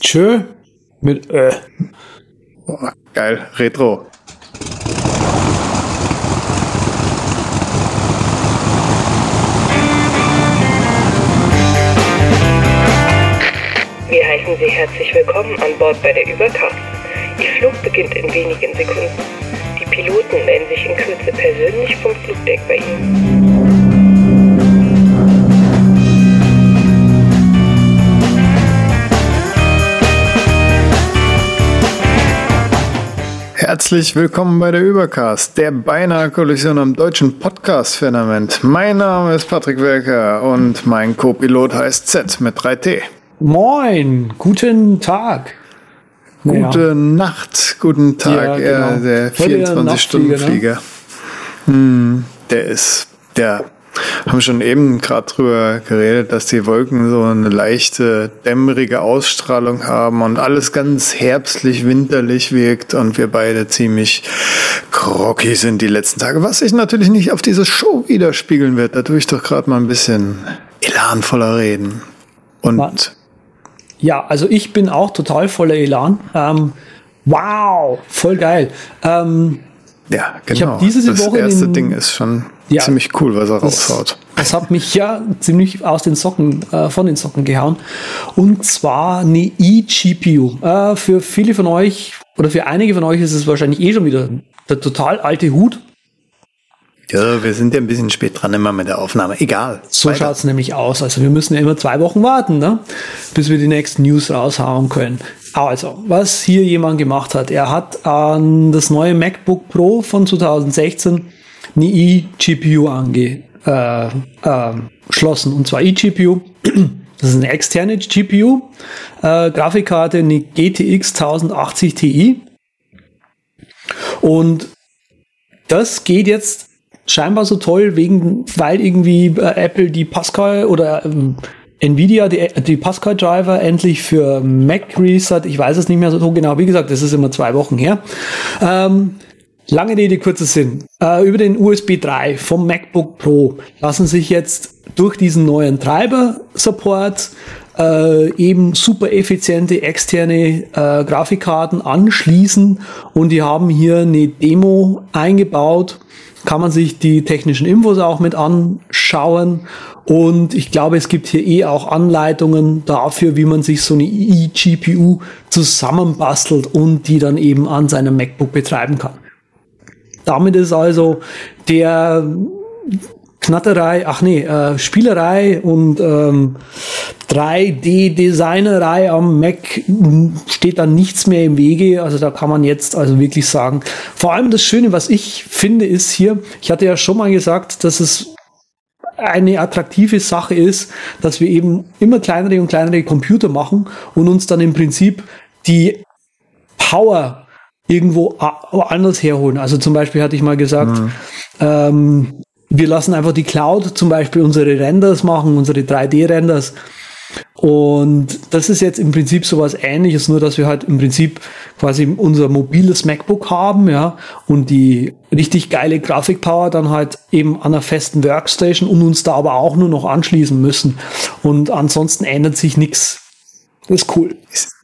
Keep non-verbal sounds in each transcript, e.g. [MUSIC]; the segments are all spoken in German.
Tschö mit Ö. Boah, geil, Retro. Wir heißen Sie herzlich willkommen an Bord bei der Übercast. Ihr Flug beginnt in wenigen Sekunden. Die Piloten melden sich in Kürze persönlich vom Flugdeck bei Ihnen. Herzlich willkommen bei der Übercast, der beinahe Kollision am deutschen Podcast-Firmament. Mein Name ist Patrick Welker und mein Co-Pilot heißt Z mit 3T. Moin, guten Tag. Gute Nacht, guten Tag, Ja, ja, genau. der Heute der 24-Stunden-Flieger. Hm, der ist, der, haben schon eben gerade drüber geredet, dass die Wolken so eine leichte, dämmerige Ausstrahlung haben und alles ganz herbstlich, winterlich wirkt und wir beide ziemlich groggy sind die letzten Tage, was sich natürlich nicht auf diese Show widerspiegeln wird. Da tue ich doch gerade mal ein bisschen elanvoller reden. Und. Ja, also ich bin auch total voller Elan. Ähm, wow, voll geil. Ähm, Ja, Ich genau. diese das Woche erste den- Ding ist schon Ja, ziemlich cool, was er das, raushaut. das hat mich ja ziemlich aus den Socken, äh, von den Socken gehauen. Und zwar eine eGPU. Äh, für viele von euch oder für einige von euch ist es wahrscheinlich eh schon wieder der total alte Hut. Ja, wir sind ja ein bisschen spät dran immer mit der Aufnahme. Egal. So Weiter. schaut's nämlich aus. Also wir müssen ja immer zwei Wochen warten, ne? bis wir die nächsten News raushauen können. Also, was hier jemand gemacht hat, er hat an das neue MacBook Pro von 2016 eine eGPU angeschlossen. Äh, äh, schlossen. und zwar eGPU. [CLEARS THROAT] Das ist eine externe GPU. Äh, Grafikkarte eine GTX 1080 Ti. Und das geht jetzt scheinbar so toll, wegen, weil irgendwie äh, Apple die Pascal oder ähm, Nvidia die, die Pascal Driver endlich für Mac released hat. Ich weiß es nicht mehr so genau. Wie gesagt, das ist immer zwei Wochen her. Ähm, lange Rede, kurzer Sinn. Äh, über den USB 3 vom MacBook Pro lassen sich jetzt durch diesen neuen Treiber-Support äh, eben super effiziente externe äh, Grafikkarten anschließen und die haben hier eine Demo eingebaut. Kann man sich die technischen Infos auch mit anschauen und ich glaube, es gibt hier eh auch Anleitungen dafür, wie man sich so eine eGPU zusammenbastelt und die dann eben an seinem MacBook betreiben kann. Damit ist also der Knatterei, ach nee, äh, Spielerei und ähm, 3D-Designerei am Mac steht da nichts mehr im Wege. Also da kann man jetzt also wirklich sagen. Vor allem das Schöne, was ich finde, ist hier, ich hatte ja schon mal gesagt, dass es eine attraktive Sache ist, dass wir eben immer kleinere und kleinere Computer machen und uns dann im Prinzip die Power irgendwo anders herholen. Also zum Beispiel hatte ich mal gesagt, ähm, wir lassen einfach die Cloud zum Beispiel unsere Renders machen, unsere 3D-Renders. Und das ist jetzt im Prinzip sowas ähnliches, nur dass wir halt im Prinzip quasi unser mobiles MacBook haben, ja, und die richtig geile Grafikpower dann halt eben an einer festen Workstation und uns da aber auch nur noch anschließen müssen. Und ansonsten ändert sich nichts. Das ist cool. Ist,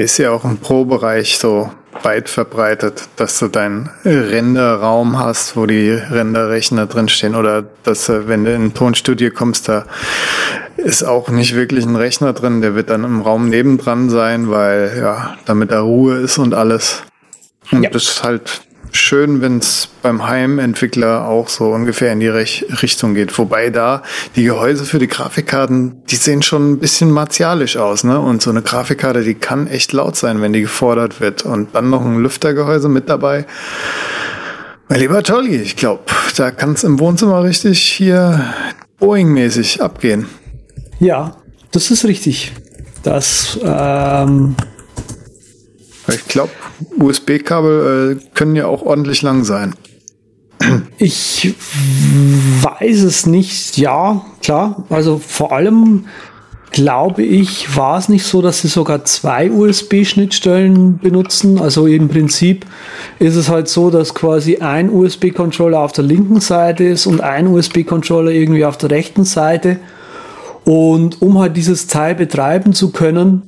ist ja auch im Pro-Bereich so weit verbreitet, dass du deinen Renderraum hast, wo die Renderrechner drinstehen oder dass äh, wenn du in ein Tonstudio kommst, da ist auch nicht wirklich ein Rechner drin, der wird dann im Raum nebendran sein, weil ja, damit da Ruhe ist und alles. Und Ja. das ist halt schön, wenn es beim Heimentwickler auch so ungefähr in die Rech Richtung geht. Wobei da die Gehäuse für die Grafikkarten, die sehen schon ein bisschen martialisch aus, ne? Und so eine Grafikkarte, die kann echt laut sein, wenn die gefordert wird. Und dann noch ein Lüftergehäuse mit dabei. Mein lieber Tolli, ich glaube, da kann es im Wohnzimmer richtig hier Boeing-mäßig abgehen. Ja, das ist richtig. Das, ähm, Ich glaube, USB-Kabel äh, können ja auch ordentlich lang sein. Ich weiß es nicht. Ja, klar. Also vor allem glaube ich, war es nicht so, dass sie sogar zwei USB-Schnittstellen benutzen. Also im Prinzip ist es halt so, dass quasi ein USB-Controller auf der linken Seite ist und ein USB-Controller irgendwie auf der rechten Seite. Und um halt dieses Teil betreiben zu können,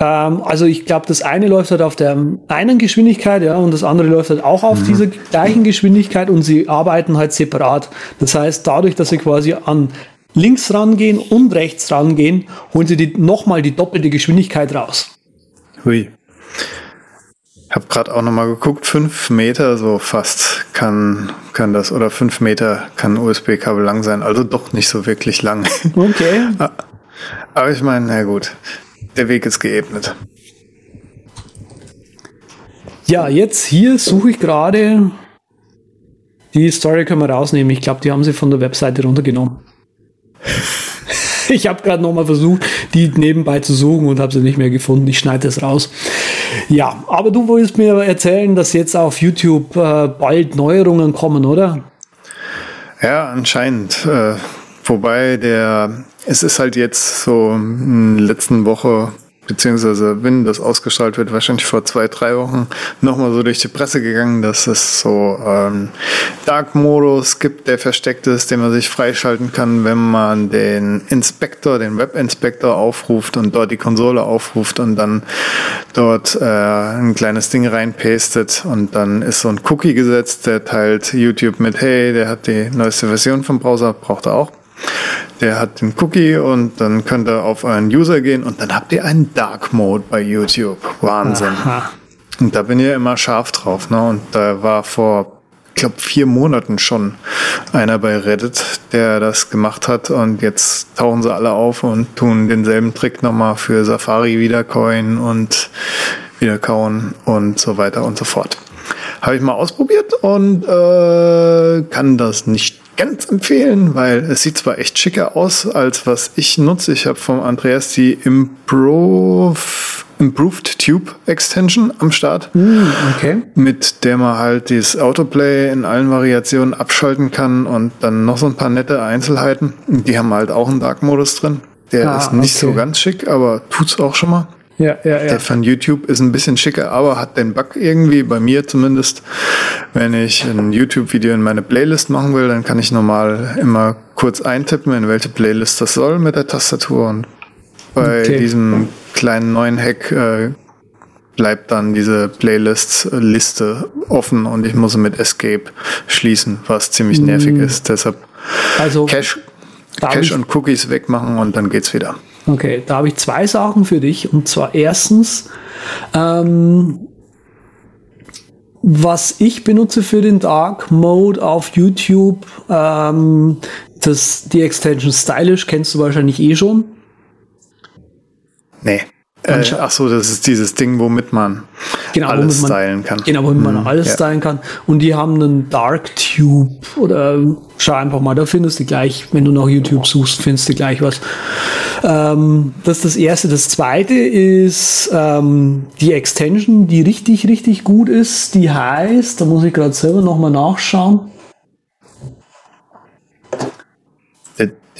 Ähm, also ich glaube, das eine läuft halt auf der einen Geschwindigkeit, ja, und das andere läuft halt auch auf mhm. dieser gleichen Geschwindigkeit und sie arbeiten halt separat. Das heißt, dadurch, dass sie quasi an links rangehen und rechts rangehen, holen sie die, nochmal die doppelte Geschwindigkeit raus. Hui. Ich habe gerade auch nochmal geguckt, fünf Meter so fast kann, kann das, oder fünf Meter kann USB-Kabel lang sein, also doch nicht so wirklich lang. Okay. [LAUGHS] Aber ich meine, na gut, der Weg ist geebnet. Ja, jetzt hier suche ich gerade. Die Story können wir rausnehmen. Ich glaube, die haben sie von der Webseite runtergenommen. [LAUGHS] ich habe gerade nochmal versucht, die nebenbei zu suchen und habe sie nicht mehr gefunden. Ich schneide das raus. Ja, aber du wolltest mir erzählen, dass jetzt auf YouTube äh, bald Neuerungen kommen, oder? Ja, anscheinend. Äh, wobei der, es ist halt jetzt so in der letzten Woche beziehungsweise wenn das ausgestrahlt wird, wahrscheinlich vor zwei, drei Wochen, nochmal so durch die Presse gegangen, dass es so ähm, Dark-Modus gibt, der versteckt ist, den man sich freischalten kann, wenn man den Inspektor, den Web-Inspektor aufruft und dort die Konsole aufruft und dann dort äh, ein kleines Ding reinpastet und dann ist so ein Cookie gesetzt, der teilt YouTube mit, hey, der hat die neueste Version vom Browser, braucht er auch. Der hat den Cookie und dann könnt ihr auf euren User gehen und dann habt ihr einen Dark Mode bei YouTube. Wahnsinn. Aha. Und da bin ich immer scharf drauf. Ne? Und da war vor, ich glaube, vier Monaten schon einer bei Reddit, der das gemacht hat. Und jetzt tauchen sie alle auf und tun denselben Trick nochmal für Safari wiedercoin und wiederkauen und so weiter und so fort. Habe ich mal ausprobiert und äh, kann das nicht ganz empfehlen, weil es sieht zwar echt schicker aus, als was ich nutze. Ich habe vom Andreas die Improve, Improved Tube Extension am Start. Mm, okay. Mit der man halt dieses Autoplay in allen Variationen abschalten kann und dann noch so ein paar nette Einzelheiten. Die haben halt auch einen Dark-Modus drin. Der ah, ist nicht okay. so ganz schick, aber tut's auch schon mal. Ja, ja, ja. Der von YouTube ist ein bisschen schicker, aber hat den Bug irgendwie, bei mir zumindest. Wenn ich ein YouTube-Video in meine Playlist machen will, dann kann ich normal immer kurz eintippen, in welche Playlist das soll mit der Tastatur. Und bei okay. diesem kleinen neuen Hack äh, bleibt dann diese Playlist-Liste offen und ich muss mit Escape schließen, was ziemlich nervig mm. ist. Deshalb also, Cache, Cache und Cookies wegmachen und dann geht's wieder. Okay, da habe ich zwei Sachen für dich. Und zwar erstens, ähm, was ich benutze für den Dark Mode auf YouTube, ähm, das, die Extension Stylish kennst du wahrscheinlich eh schon. Nee. Äh, ach so, das ist dieses Ding, womit man genau, alles man, stylen kann. Genau, womit man hm, alles ja. stylen kann. Und die haben einen Dark Tube oder schau einfach mal, da findest du gleich, wenn du nach YouTube suchst, findest du gleich was. Ähm, das ist das erste. Das zweite ist ähm, die Extension, die richtig, richtig gut ist. Die heißt, da muss ich gerade selber nochmal nachschauen.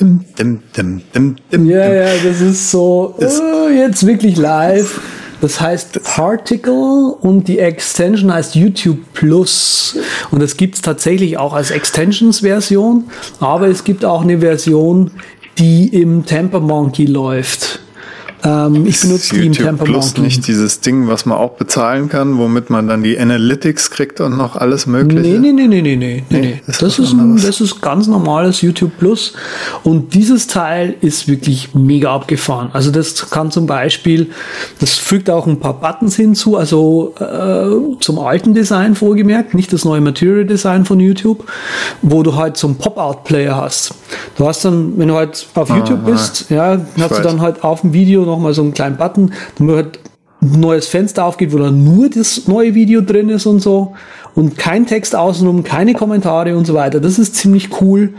Dim, dim, dim, dim, dim, ja, ja, das ist so, oh, jetzt wirklich live. Das heißt Particle und die Extension heißt YouTube Plus. Und das gibt's tatsächlich auch als Extensions-Version, aber es gibt auch eine Version, die im Temper Monkey läuft. Ähm, ich benutze die im Temper Plus Monkey. nicht dieses Ding, was man auch bezahlen kann, womit man dann die Analytics kriegt und noch alles mögliche? Nee, nee, nee, nee, nee, nee. nee. Das, das ist, ein, das ist ganz normales YouTube Plus. Und dieses Teil ist wirklich mega abgefahren. Also das kann zum Beispiel, das fügt auch ein paar Buttons hinzu, also äh, zum alten Design vorgemerkt, nicht das neue Material Design von YouTube, wo du halt so einen Pop-Out-Player hast. Du hast dann, wenn du halt auf ah, YouTube bist, ja, hast du dann halt auf dem Video nochmal so einen kleinen Button, damit halt ein neues Fenster aufgeht, wo dann nur das neue Video drin ist und so und kein Text außenrum, keine Kommentare und so weiter. Das ist ziemlich cool.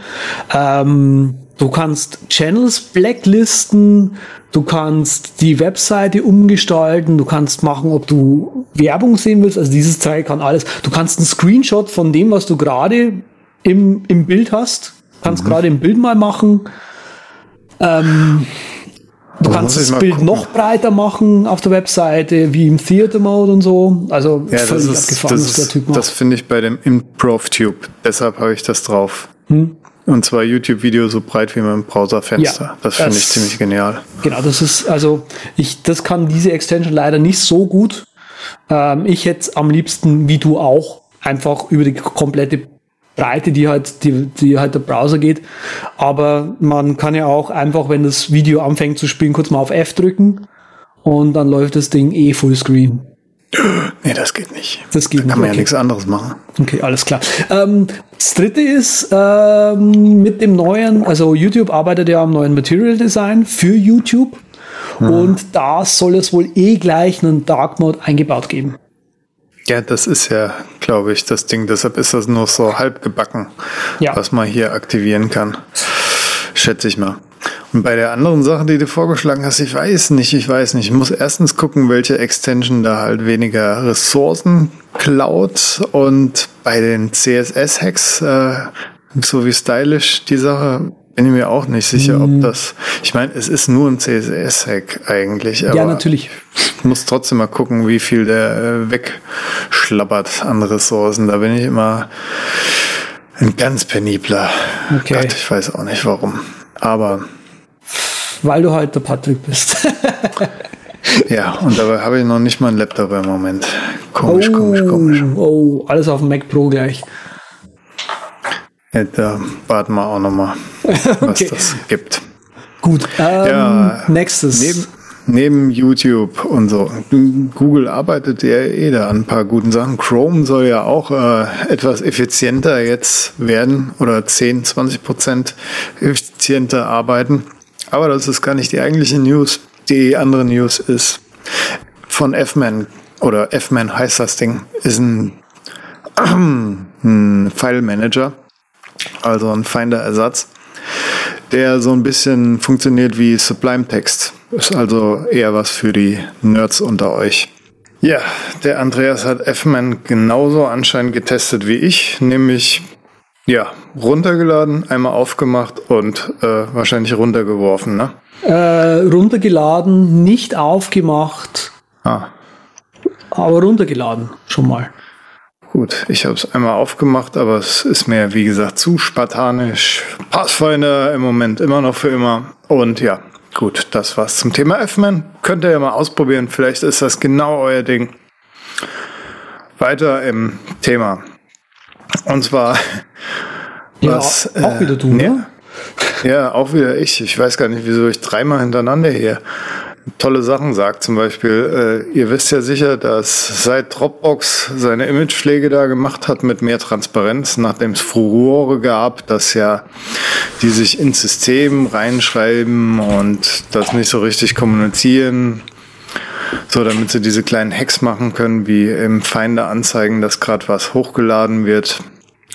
Ähm, du kannst Channels blacklisten, du kannst die Webseite umgestalten, du kannst machen, ob du Werbung sehen willst. Also dieses Teil kann alles. Du kannst einen Screenshot von dem, was du gerade im, im Bild hast, kannst mhm. gerade im Bild mal machen. Ähm, Du kannst das Bild gucken. noch breiter machen auf der Webseite, wie im Theater Mode und so. Also ja, völlig das ist, abgefahren, das, ist, der Typ macht. Das finde ich bei dem Improv Tube. Deshalb habe ich das drauf. Hm? Und zwar YouTube-Video so breit wie mein Browserfenster. Ja, das finde ich ziemlich genial. Genau, das ist, also ich, das kann diese Extension leider nicht so gut. Ähm, ich hätte am liebsten, wie du auch, einfach über die komplette Breite, die halt, die, die halt der Browser geht. Aber man kann ja auch einfach, wenn das Video anfängt zu spielen, kurz mal auf F drücken und dann läuft das Ding eh Fullscreen. Nee, das geht nicht. Das geht da kann man nicht, ja okay. nichts anderes machen. Okay, alles klar. Ähm, das dritte ist ähm, mit dem neuen, also YouTube arbeitet ja am neuen Material Design für YouTube. Und da soll es wohl eh gleich einen Dark Mode eingebaut geben. Ja, das ist ja, glaube ich, das Ding. Deshalb ist das nur so halb gebacken, Ja. was man hier aktivieren kann. Schätze ich mal. Und bei der anderen Sache, die du vorgeschlagen hast, ich weiß nicht, ich weiß nicht. Ich muss erstens gucken, welche Extension da halt weniger Ressourcen klaut. Und bei den CSS-Hacks, äh, so wie stylish die Sache, bin ich mir auch nicht sicher, ob das. Ich meine, es ist nur ein CSS-Hack eigentlich. ja, natürlich. ich muss trotzdem mal gucken, wie viel der äh, wegschlappert an Ressourcen. Da bin ich immer ein ganz penibler. Okay. Gott, ich weiß auch nicht warum. Aber Weil du halt der Patrick bist. [LAUGHS] ja, und dabei habe ich noch nicht mal einen Laptop im Moment. Komisch, komisch, komisch. Oh, alles auf dem Mac Pro gleich. Ja, da warten wir auch noch mal, [LAUGHS] was Okay. das gibt. Gut. Ähm, Ja, nächstes. Neben, neben YouTube und so. Google arbeitet ja eh da an ein paar guten Sachen. Chrome soll ja auch äh, etwas effizienter jetzt werden oder 10, 20 Prozent effizienter arbeiten. Aber das ist gar nicht die eigentliche News. Die andere News ist von F-Man oder F-Man heißt das Ding, ist ein, [CLEARS THROAT] ein File Manager, also ein Finder-Ersatz der so ein bisschen funktioniert wie Sublime Text. Ist also eher was für die Nerds unter euch. Ja, der Andreas hat F-Man genauso anscheinend getestet wie ich, nämlich ja, runtergeladen, einmal aufgemacht und äh, wahrscheinlich runtergeworfen, ne? Äh, runtergeladen, nicht aufgemacht, Ah, aber runtergeladen schon mal. Gut. Ich habe es einmal aufgemacht, aber es ist mir, wie gesagt, zu spartanisch. Pathfinder im Moment immer noch für immer. Und ja, gut, das war's zum Thema F-Man. Könnt ihr ja mal ausprobieren. Vielleicht ist das genau euer Ding. Weiter im Thema. Und zwar, Ja, was. auch äh, wieder du, ne? Ja, auch wieder ich. Ich weiß gar nicht, wieso ich dreimal hintereinander hier tolle Sachen sagt. Zum Beispiel, äh, ihr wisst ja sicher, dass seit Dropbox seine Imagepflege da gemacht hat mit mehr Transparenz, nachdem es Furore gab, dass ja die sich ins System reinschreiben und das nicht so richtig kommunizieren. So, damit sie diese kleinen Hacks machen können, wie im Finder anzeigen, dass gerade was hochgeladen wird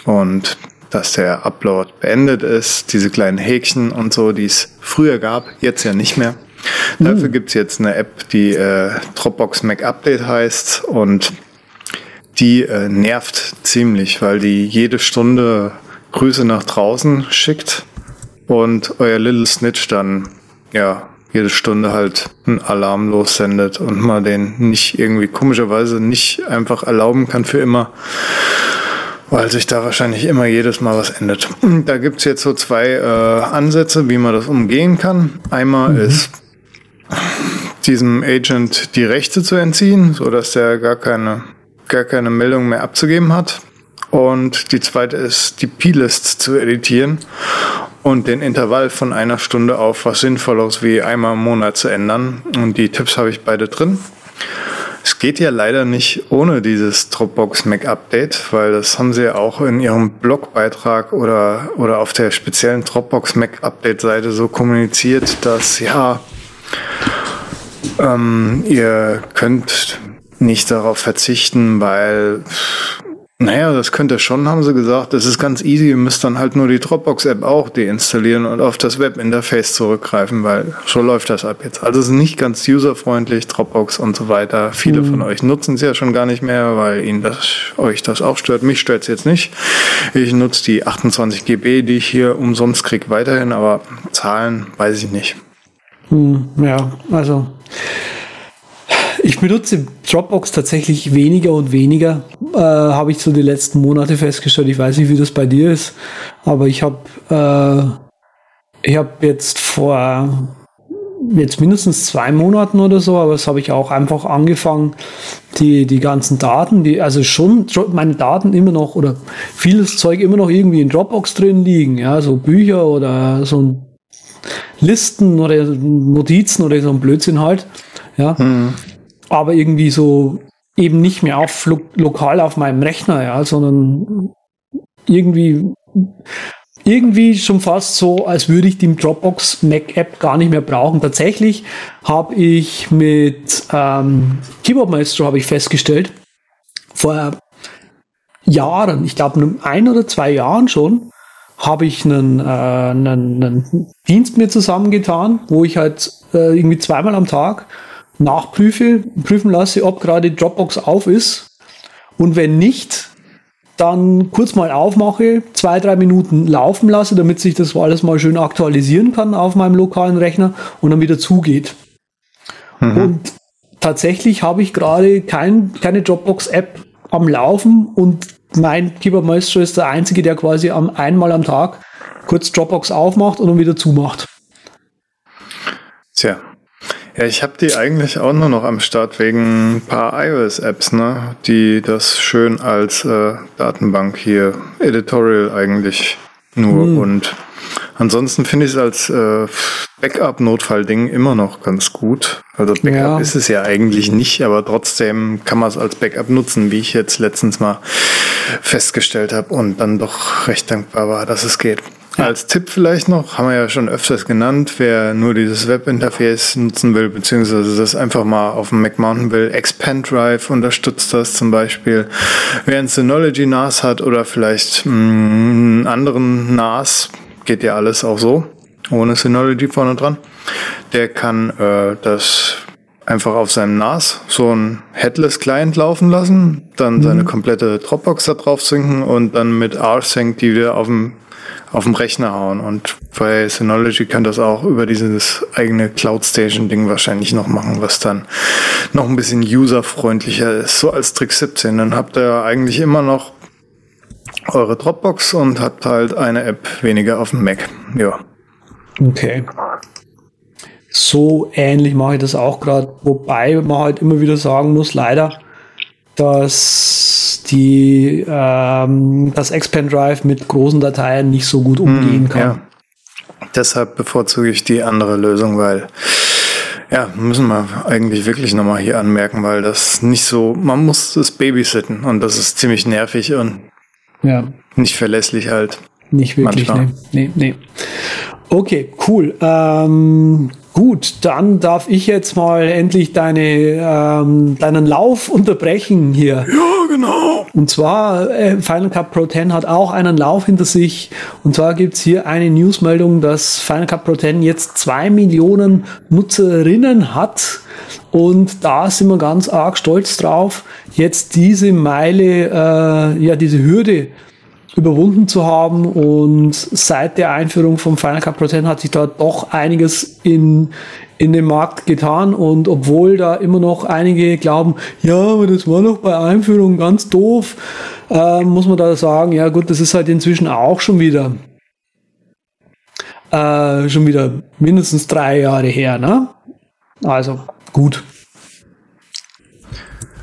und dass der Upload beendet ist. Diese kleinen Häkchen und so, die es früher gab, jetzt ja nicht mehr. Dafür gibt's jetzt eine App, die äh, Dropbox Mac Update heißt und die äh, nervt ziemlich, weil die jede Stunde Grüße nach draußen schickt und euer Little Snitch dann ja jede Stunde halt einen Alarm lossendet und man den nicht irgendwie komischerweise nicht einfach erlauben kann für immer, weil sich da wahrscheinlich immer jedes Mal was ändert. Da gibt's jetzt so zwei äh, Ansätze, wie man das umgehen kann. Einmal ist diesem Agent die Rechte zu entziehen, so dass der gar keine, gar keine Meldung mehr abzugeben hat. Und die zweite ist, die P-List zu editieren und den Intervall von einer Stunde auf was Sinnvolles wie einmal im Monat zu ändern. Und die Tipps habe ich beide drin. Es geht ja leider nicht ohne dieses Dropbox Mac Update, weil das haben sie ja auch in ihrem Blogbeitrag oder, oder auf der speziellen Dropbox Mac Update Seite so kommuniziert, dass ja, ähm, ihr könnt nicht darauf verzichten, weil, naja, das könnt ihr schon, haben sie gesagt. Das ist ganz easy. Ihr müsst dann halt nur die Dropbox-App auch deinstallieren und auf das Webinterface zurückgreifen, weil so läuft das ab jetzt. Also es ist nicht ganz userfreundlich, Dropbox und so weiter. Viele von euch nutzen es ja schon gar nicht mehr, weil ihnen das, euch das auch stört. Mich stört es jetzt nicht. Ich nutze die 28 GB, die ich hier umsonst krieg, weiterhin, aber Zahlen weiß ich nicht. Hm, ja, also ich benutze Dropbox tatsächlich weniger und weniger, äh, habe ich so die letzten Monate festgestellt. Ich weiß nicht, wie das bei dir ist, aber ich habe äh, ich habe jetzt vor jetzt mindestens zwei Monaten oder so, aber das habe ich auch einfach angefangen, die, die ganzen Daten, die, also schon meine Daten immer noch oder vieles Zeug immer noch irgendwie in Dropbox drin liegen, ja, so Bücher oder so Listen oder Notizen oder so ein Blödsinn halt, ja. Mhm. Aber irgendwie so eben nicht mehr auf lo lokal auf meinem Rechner, ja, sondern irgendwie irgendwie schon fast so, als würde ich die Dropbox Mac App gar nicht mehr brauchen. Tatsächlich habe ich mit ähm, Keyboard Maestro habe ich festgestellt vor Jahren, ich glaube ein oder zwei Jahren schon, habe ich einen, äh, einen, einen Dienst mir zusammengetan, wo ich halt äh, irgendwie zweimal am Tag nachprüfe, prüfen lasse, ob gerade Dropbox auf ist. Und wenn nicht, dann kurz mal aufmache, zwei, drei Minuten laufen lasse, damit sich das alles mal schön aktualisieren kann auf meinem lokalen Rechner und dann wieder zugeht. Mhm. Und tatsächlich habe ich gerade kein, keine Dropbox-App am Laufen und mein Keyboard Maestro ist der einzige, der quasi am, einmal am Tag kurz Dropbox aufmacht und dann wieder zumacht. Tja, ja, ich habe die eigentlich auch nur noch am Start wegen ein paar iOS-Apps, ne, die das schön als äh, Datenbank hier, Editorial eigentlich nur hm. und ansonsten finde ich es als äh, Backup-Notfall-Ding immer noch ganz gut. Also Backup ja. ist es ja eigentlich nicht, aber trotzdem kann man es als Backup nutzen, wie ich jetzt letztens mal festgestellt habe und dann doch recht dankbar war, dass es geht. Als Tipp vielleicht noch, haben wir ja schon öfters genannt, wer nur dieses Webinterface nutzen will, beziehungsweise das einfach mal auf dem Mac mounten will, Expand Drive unterstützt das zum Beispiel. Wer ein Synology NAS hat oder vielleicht mh, mm, einen anderen NAS, geht ja alles auch so, ohne Synology vorne dran, der kann äh, das einfach auf seinem NAS so ein Headless Client laufen lassen, dann mhm. seine komplette Dropbox da drauf sinken und dann mit rsync die wieder auf dem auf dem Rechner hauen. Und bei Synology kann das auch über dieses eigene Cloud Station Ding wahrscheinlich noch machen, was dann noch ein bisschen userfreundlicher ist. So als Trick 17. Dann habt ihr eigentlich immer noch eure Dropbox und habt halt eine App weniger auf dem Mac. Ja. Okay. So ähnlich mache ich das auch gerade, wobei man halt immer wieder sagen muss, leider, dass die ähm, das Expand Drive mit großen Dateien nicht so gut umgehen hm, kann. Ja. Deshalb bevorzuge ich die andere Lösung, weil ja, müssen wir eigentlich wirklich nochmal hier anmerken, weil das nicht so, man muss es babysitten und das ist ziemlich nervig und ja. nicht verlässlich halt. Nicht wirklich, manchmal. nee, nee, nee. Okay, cool. Ähm, Gut, dann darf ich jetzt mal endlich deine, ähm, deinen Lauf unterbrechen hier. Ja, genau. Und zwar, äh, Final Cut Pro 10 hat auch einen Lauf hinter sich. Und zwar gibt's hier eine Newsmeldung, dass Final Cut Pro 10 jetzt zwei Millionen Nutzerinnen hat. Und da sind wir ganz arg stolz drauf, jetzt diese Meile, äh, ja, diese Hürde überwunden zu haben und seit der Einführung vom Final Cut Pro 10 hat sich da doch einiges in, in dem Markt getan und obwohl da immer noch einige glauben, ja, aber das war doch bei Einführung ganz doof, äh, muss man da sagen, ja gut, das ist halt inzwischen auch schon wieder äh, schon wieder mindestens drei Jahre her, ne? Also gut.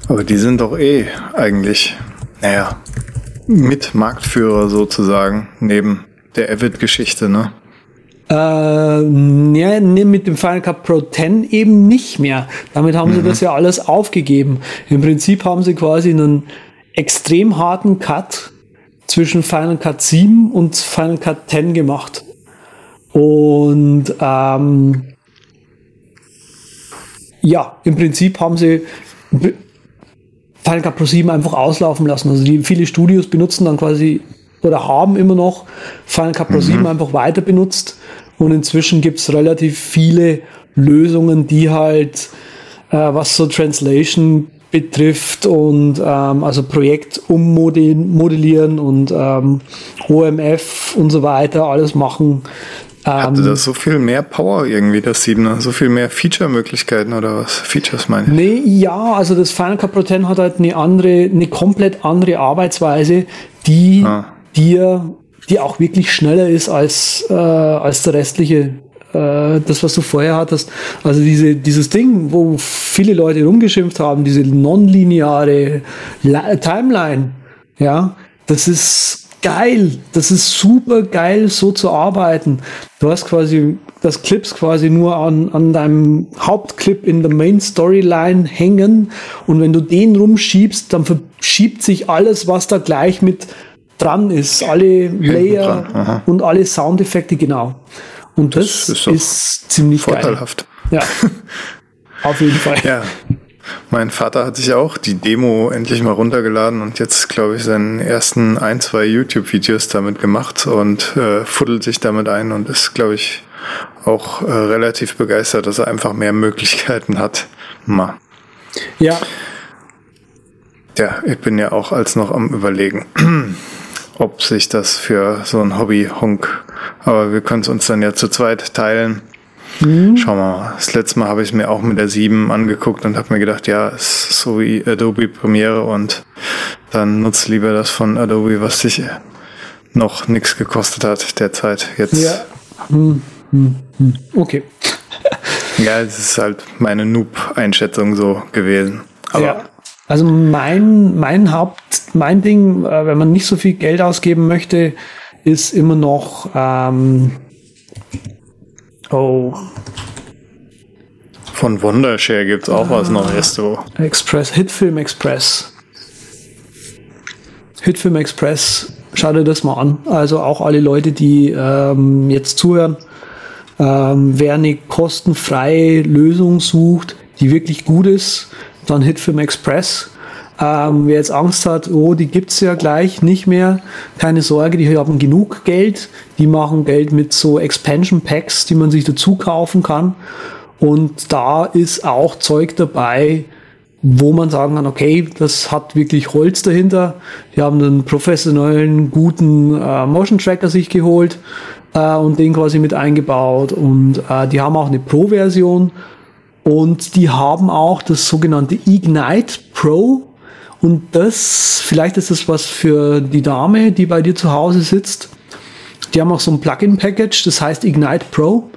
Aber die sind doch eh eigentlich, naja, mit Marktführer sozusagen, neben der Avid-Geschichte, ne? Äh, ja, nee, mit dem Final Cut Pro 10 eben nicht mehr. Damit haben mhm. sie das ja alles aufgegeben. Im Prinzip haben sie quasi einen extrem harten Cut zwischen Final Cut 7 und Final Cut 10 gemacht. Und ähm, ja, im Prinzip haben sie Final Cut Pro 7 einfach auslaufen lassen. Also die viele Studios benutzen dann quasi oder haben immer noch Final Cut Pro mhm. 7 einfach weiter benutzt. Und inzwischen gibt es relativ viele Lösungen, die halt, äh, was so Translation betrifft und ähm, also Projekt ummodellieren und ähm, OMF und so weiter alles machen, Hatte das so viel mehr Power irgendwie, das 7er? So viel mehr Feature-Möglichkeiten oder was? Features meine ich? Nee, ja, also das Final Cut Pro 10 hat halt eine andere, eine komplett andere Arbeitsweise, die Ah. dir, die auch wirklich schneller ist als, äh, als der restliche, äh, das, was du vorher hattest. Also diese, dieses Ding, wo viele Leute rumgeschimpft haben, diese nonlineare Timeline, ja, das ist geil. Das ist super geil, so zu arbeiten. Du hast quasi das Clips quasi nur an, an deinem Hauptclip in der Main Storyline hängen und wenn du den rumschiebst, dann verschiebt sich alles, was da gleich mit dran ist. Alle Layer und alle Soundeffekte, genau. Und das, Das ist ist, ziemlich Vorteilhaft. geil. Ja. [LAUGHS] Auf jeden Fall. Ja. Mein Vater hat sich auch die Demo endlich mal runtergeladen und jetzt, glaube ich, seinen ersten ein, zwei YouTube-Videos damit gemacht und äh, fuddelt sich damit ein und ist, glaube ich, auch äh, relativ begeistert, dass er einfach mehr Möglichkeiten hat. Ma. Ja, Ja, ich bin ja auch als noch am überlegen, [CLEARS THROAT] ob sich das für so ein Hobby-Honk, aber wir können es uns dann ja zu zweit teilen. Schauen wir mal. Das letzte Mal habe ich es mir auch mit der 7 angeguckt und habe mir gedacht, ja, es ist so wie Adobe Premiere und dann nutzt lieber das von Adobe, was sich noch nichts gekostet hat derzeit. Jetzt, ja. Hm, hm, hm. Okay. [LAUGHS] ja, es ist halt meine Noob-Einschätzung so gewesen. Aber ja. Also mein, mein Haupt, mein Ding, äh, wenn man nicht so viel Geld ausgeben möchte, ist immer noch ähm, oh, von Wondershare gibt's auch was Neues so. Express, Hitfilm Express. Hitfilm Express, schau dir das mal an. Also auch alle Leute, die ähm, jetzt zuhören, ähm, wer eine kostenfreie Lösung sucht, die wirklich gut ist, dann Hitfilm Express. Ähm, wer jetzt Angst hat, oh, die gibt's ja gleich nicht mehr, keine Sorge, die haben genug Geld. Die machen Geld mit so Expansion Packs, die man sich dazu kaufen kann. Und da ist auch Zeug dabei, wo man sagen kann, okay, das hat wirklich Holz dahinter. Die haben einen professionellen, guten äh, Motion Tracker sich geholt äh, und den quasi mit eingebaut. Und äh, die haben auch eine Pro-Version und die haben auch das sogenannte Ignite Pro. Und das, vielleicht ist das was für die Dame, die bei dir zu Hause sitzt. Die haben auch so ein Plugin-Package, das heißt Ignite Pro.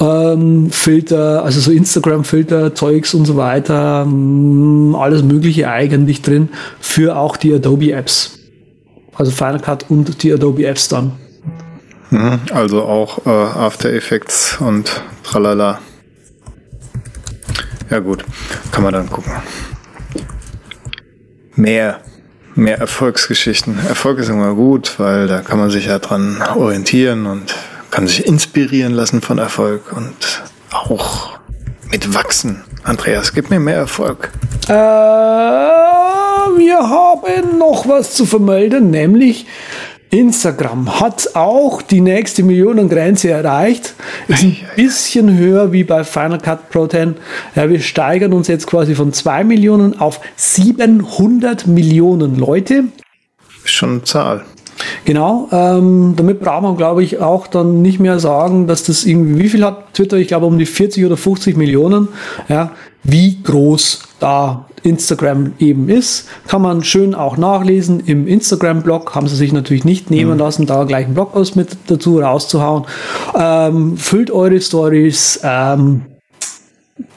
Ähm, Filter, also so Instagram-Filter, Zeugs und so weiter, mh, alles Mögliche eigentlich drin für auch die Adobe-Apps. Also Final Cut und die Adobe-Apps dann. Mhm, Also auch äh, After Effects und tralala. Ja gut, kann man dann gucken. Mehr, mehr Erfolgsgeschichten. Erfolg ist immer gut, weil da kann man sich ja dran orientieren und kann sich inspirieren lassen von Erfolg und auch mit wachsen. Andreas, gib mir mehr Erfolg. Äh, wir haben noch was zu vermelden, nämlich Instagram hat auch die nächste Millionengrenze erreicht. Ist ein bisschen höher wie bei Final Cut Pro 10. Ja, wir steigern uns jetzt quasi von 2 Millionen auf 700 Millionen Leute. Ist schon eine Zahl. Genau, ähm, damit braucht man, glaube ich, auch dann nicht mehr sagen, dass das irgendwie, wie viel hat Twitter? Ich glaube, um die 40 oder 50 Millionen. Ja, wie groß da Instagram eben ist, kann man schön auch nachlesen im Instagram-Blog. Haben sie sich natürlich nicht nehmen lassen, da gleich einen Blogpost mit dazu rauszuhauen. Ähm, füllt eure Stories. Ähm,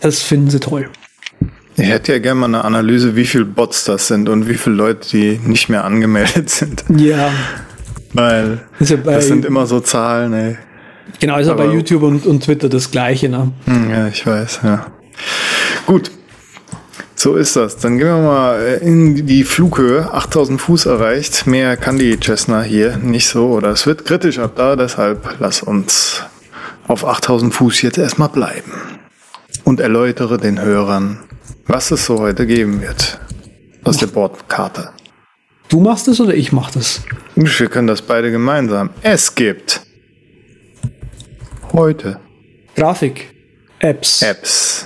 das finden sie toll. Ich hätte ja gerne mal eine Analyse, wie viele Bots das sind und wie viele Leute, die nicht mehr angemeldet sind. Ja, Weil ist ja bei, das sind immer so Zahlen, ey. genau, ist ja bei aber- YouTube und, und Twitter das Gleiche. Ne? Hm, ja, ich weiß, ja. Gut. So ist das. Dann gehen wir mal äh, in die Flughöhe. 8000 Fuß erreicht. Mehr kann die Cessna hier nicht so. Oder es wird kritisch ab da. Deshalb lass uns auf 8000 Fuß jetzt erstmal bleiben. Und erläutere den Hörern, was es so heute geben wird. Aus der Bordkarte. Du machst es oder ich mach das? Wir können das beide gemeinsam. Es gibt heute Grafik, Apps Apps,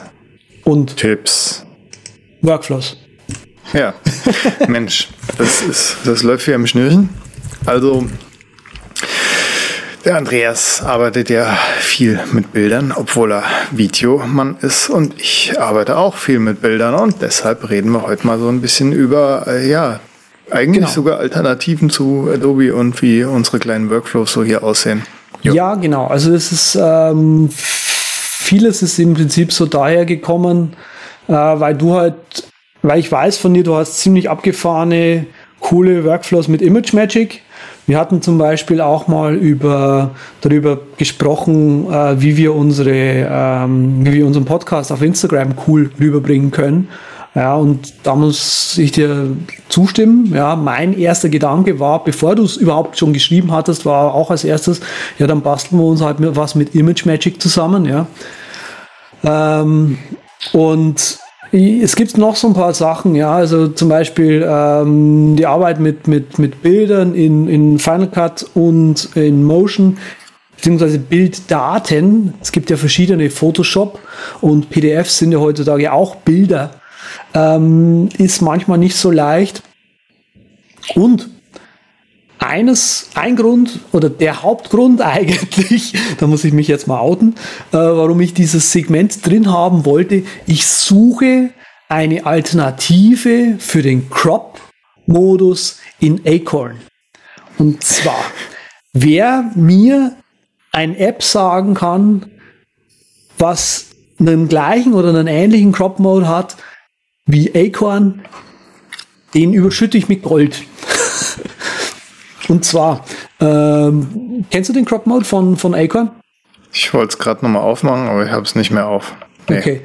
und Tipps, Workflows. Ja, [LAUGHS] Mensch, das, ist, das läuft wie am Schnürchen. Also, Der Andreas arbeitet ja viel mit Bildern, obwohl er Videomann ist und ich arbeite auch viel mit Bildern und deshalb reden wir heute mal so ein bisschen über, äh, ja, eigentlich Genau. sogar Alternativen zu Adobe und wie unsere kleinen Workflows so hier aussehen. Jo. Ja, genau. Also es ist ähm, vieles ist im Prinzip so daher gekommen, äh, weil du halt, weil ich weiß von dir, du hast ziemlich abgefahrene, coole Workflows mit ImageMagick. Wir hatten zum Beispiel auch mal über darüber gesprochen, äh, wie wir unsere, ähm, wie wir unseren Podcast auf Instagram cool rüberbringen können. Ja, und da muss ich dir zustimmen. Ja, mein erster Gedanke war, bevor du es überhaupt schon geschrieben hattest, war auch als erstes, ja, dann basteln wir uns halt was mit ImageMagick zusammen, ja. Ähm, und es gibt noch so ein paar Sachen, ja, also zum Beispiel ähm, die Arbeit mit, mit, mit Bildern in, in Final Cut und in Motion, beziehungsweise Bilddaten. Es gibt ja verschiedene Photoshop und PDFs sind ja heutzutage auch Bilder. Ähm, ist manchmal nicht so leicht. Und eines, ein Grund oder der Hauptgrund [LAUGHS] eigentlich, da muss ich mich jetzt mal outen, äh, warum ich dieses Segment drin haben wollte, ich suche eine Alternative für den Crop-Modus in Acorn. Und zwar, wer mir ein App sagen kann, was einen gleichen oder einen ähnlichen Crop-Mode hat wie Acorn, den überschütte ich mit Gold. [LAUGHS] Und zwar, ähm, kennst du den Crop Mode von, von Acorn? Ich wollte es gerade nochmal aufmachen, aber ich habe es nicht mehr auf. Nee. Okay.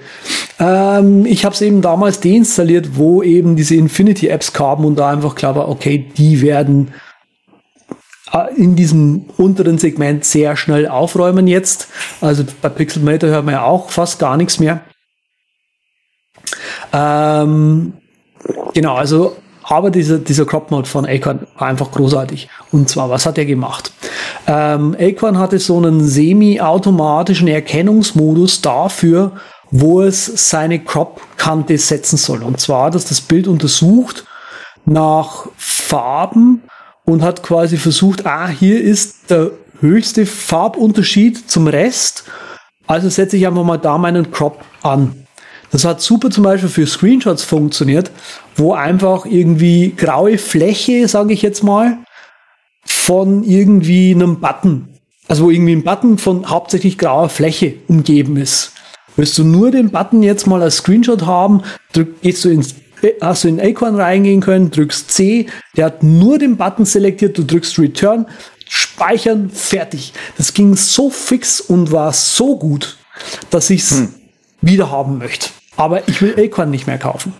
Ähm, ich habe es eben damals deinstalliert, wo eben diese Infinity-Apps kamen und da einfach klar war, okay, die werden äh, in diesem unteren Segment sehr schnell aufräumen jetzt. Also bei Pixelmator hört man ja auch fast gar nichts mehr. Ähm, genau, also aber dieser, dieser Crop Mode von Acorn war einfach großartig. Und zwar, was hat er gemacht? Ähm, Acorn hatte so einen semi-automatischen Erkennungsmodus dafür, wo es seine Crop-Kante setzen soll. Und zwar, dass das Bild untersucht nach Farben und hat quasi versucht, ah, hier ist der höchste Farbunterschied zum Rest. Also setze ich einfach mal da meinen Crop an. Das hat super zum Beispiel für Screenshots funktioniert, wo einfach irgendwie graue Fläche, sage ich jetzt mal, von irgendwie einem Button, also wo irgendwie ein Button von hauptsächlich grauer Fläche umgeben ist. Willst du nur den Button jetzt mal als Screenshot haben, drück, gehst du ins hast du in Acorn reingehen können, drückst C, der hat nur den Button selektiert, du drückst Return, speichern, fertig. Das ging so fix und war so gut, dass ich es wieder haben möchte. Aber ich will Acorn nicht mehr kaufen.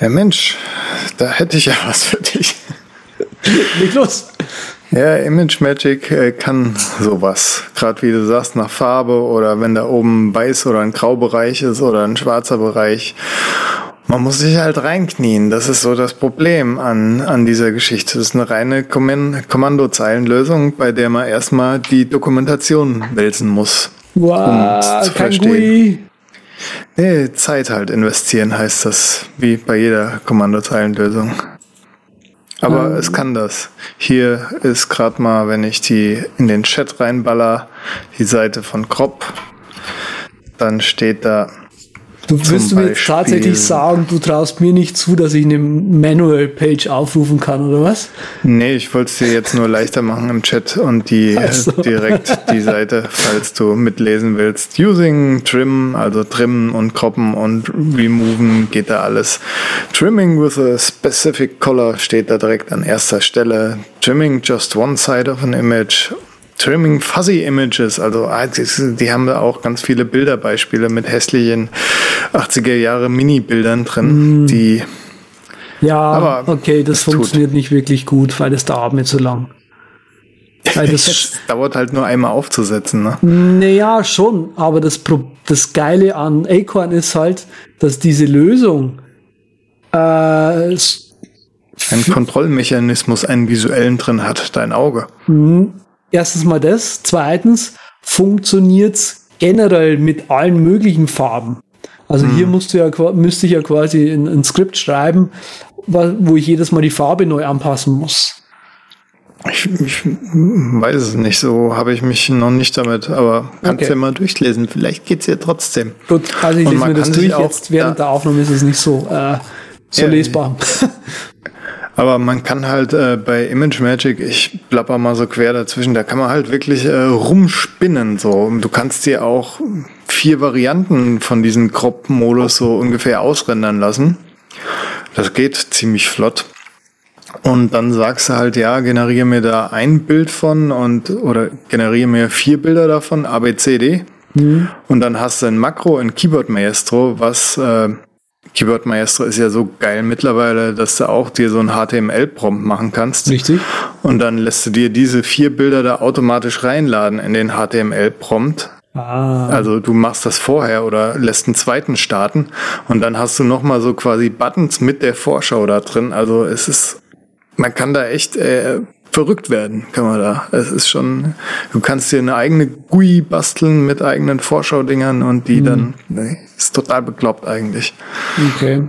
Ja, Mensch, da hätte ich ja was für dich. Leg los. Ja, Image Magic äh, kann sowas. Gerade wie du sagst, nach Farbe oder wenn da oben weiß oder ein Graubereich ist oder ein schwarzer Bereich. Man muss sich halt reinknien. Das ist so das Problem an, an dieser Geschichte. Das ist eine reine Kommandozeilenlösung, bei der man erstmal die Dokumentation wälzen muss. Wow, zu kein verstehen. Nee, Zeit halt investieren heißt das, wie bei jeder Kommandozeilenlösung. Aber es kann das. Hier ist gerade mal, wenn ich die in den Chat reinballer, die Seite von Crop, dann steht da, Du wirst mir tatsächlich sagen, du traust mir nicht zu, dass ich eine Manual-Page aufrufen kann, oder was? nee, ich wollte es dir jetzt nur leichter machen im Chat und die Ach so. direkt die Seite, falls du mitlesen willst. Using Trim, also trimmen und croppen und removen geht da alles. Trimming with a specific color steht da direkt an erster Stelle. Trimming just one side of an image. Trimming fuzzy images, also ah, das- die haben da auch ganz viele Bilderbeispiele mit hässlichen 80er Jahre Mini-Bildern drin, die Ja, Aber okay, das es tut. funktioniert nicht wirklich gut, weil das dauert mir zu lang. Weil das, [LAUGHS] es dauert halt nur einmal aufzusetzen. Ne? naja, schon, aber das, das Geile an Acorn ist halt, dass diese Lösung äh, Ein Kontrollmechanismus, einen visuellen drin hat, dein Auge. Erstens mal das, zweitens funktioniert's generell mit allen möglichen Farben. Also hier musst du ja, müsste ich ja quasi ein, ein Skript schreiben, wo ich jedes Mal die Farbe neu anpassen muss. Ich, ich weiß es nicht, so habe ich mich noch nicht damit, aber kannst okay. ja mal durchlesen. Vielleicht geht es ja trotzdem. Gut, also ich lese mir das durch. Auch, Jetzt während ja, der Aufnahme ist es nicht so, äh, so ja, lesbar. [LAUGHS] Aber man kann halt äh, bei Image Magic, ich plapper mal so quer dazwischen, da kann man halt wirklich äh, rumspinnen. So. Du kannst dir auch vier Varianten von diesem Crop-Modus so ungefähr ausrendern lassen. Das geht ziemlich flott. Und dann sagst du halt, ja, generiere mir da ein Bild von und oder generiere mir vier Bilder davon, ABCD. Mhm. Und dann hast du ein Makro in Keyboard Maestro, was äh, Keyboard Maestro ist ja so geil mittlerweile, dass du auch dir so ein HTML-Prompt machen kannst. Richtig. Und dann lässt du dir diese vier Bilder da automatisch reinladen in den HTML-Prompt. Ah. Also du machst das vorher oder lässt einen zweiten starten und dann hast du nochmal so quasi Buttons mit der Vorschau da drin. Also es ist, man kann da echt äh, verrückt werden, kann man da. Es ist schon, du kannst dir eine eigene GUI basteln mit eigenen Vorschaudingern und die mhm. dann, nee, ist total bekloppt eigentlich. Okay.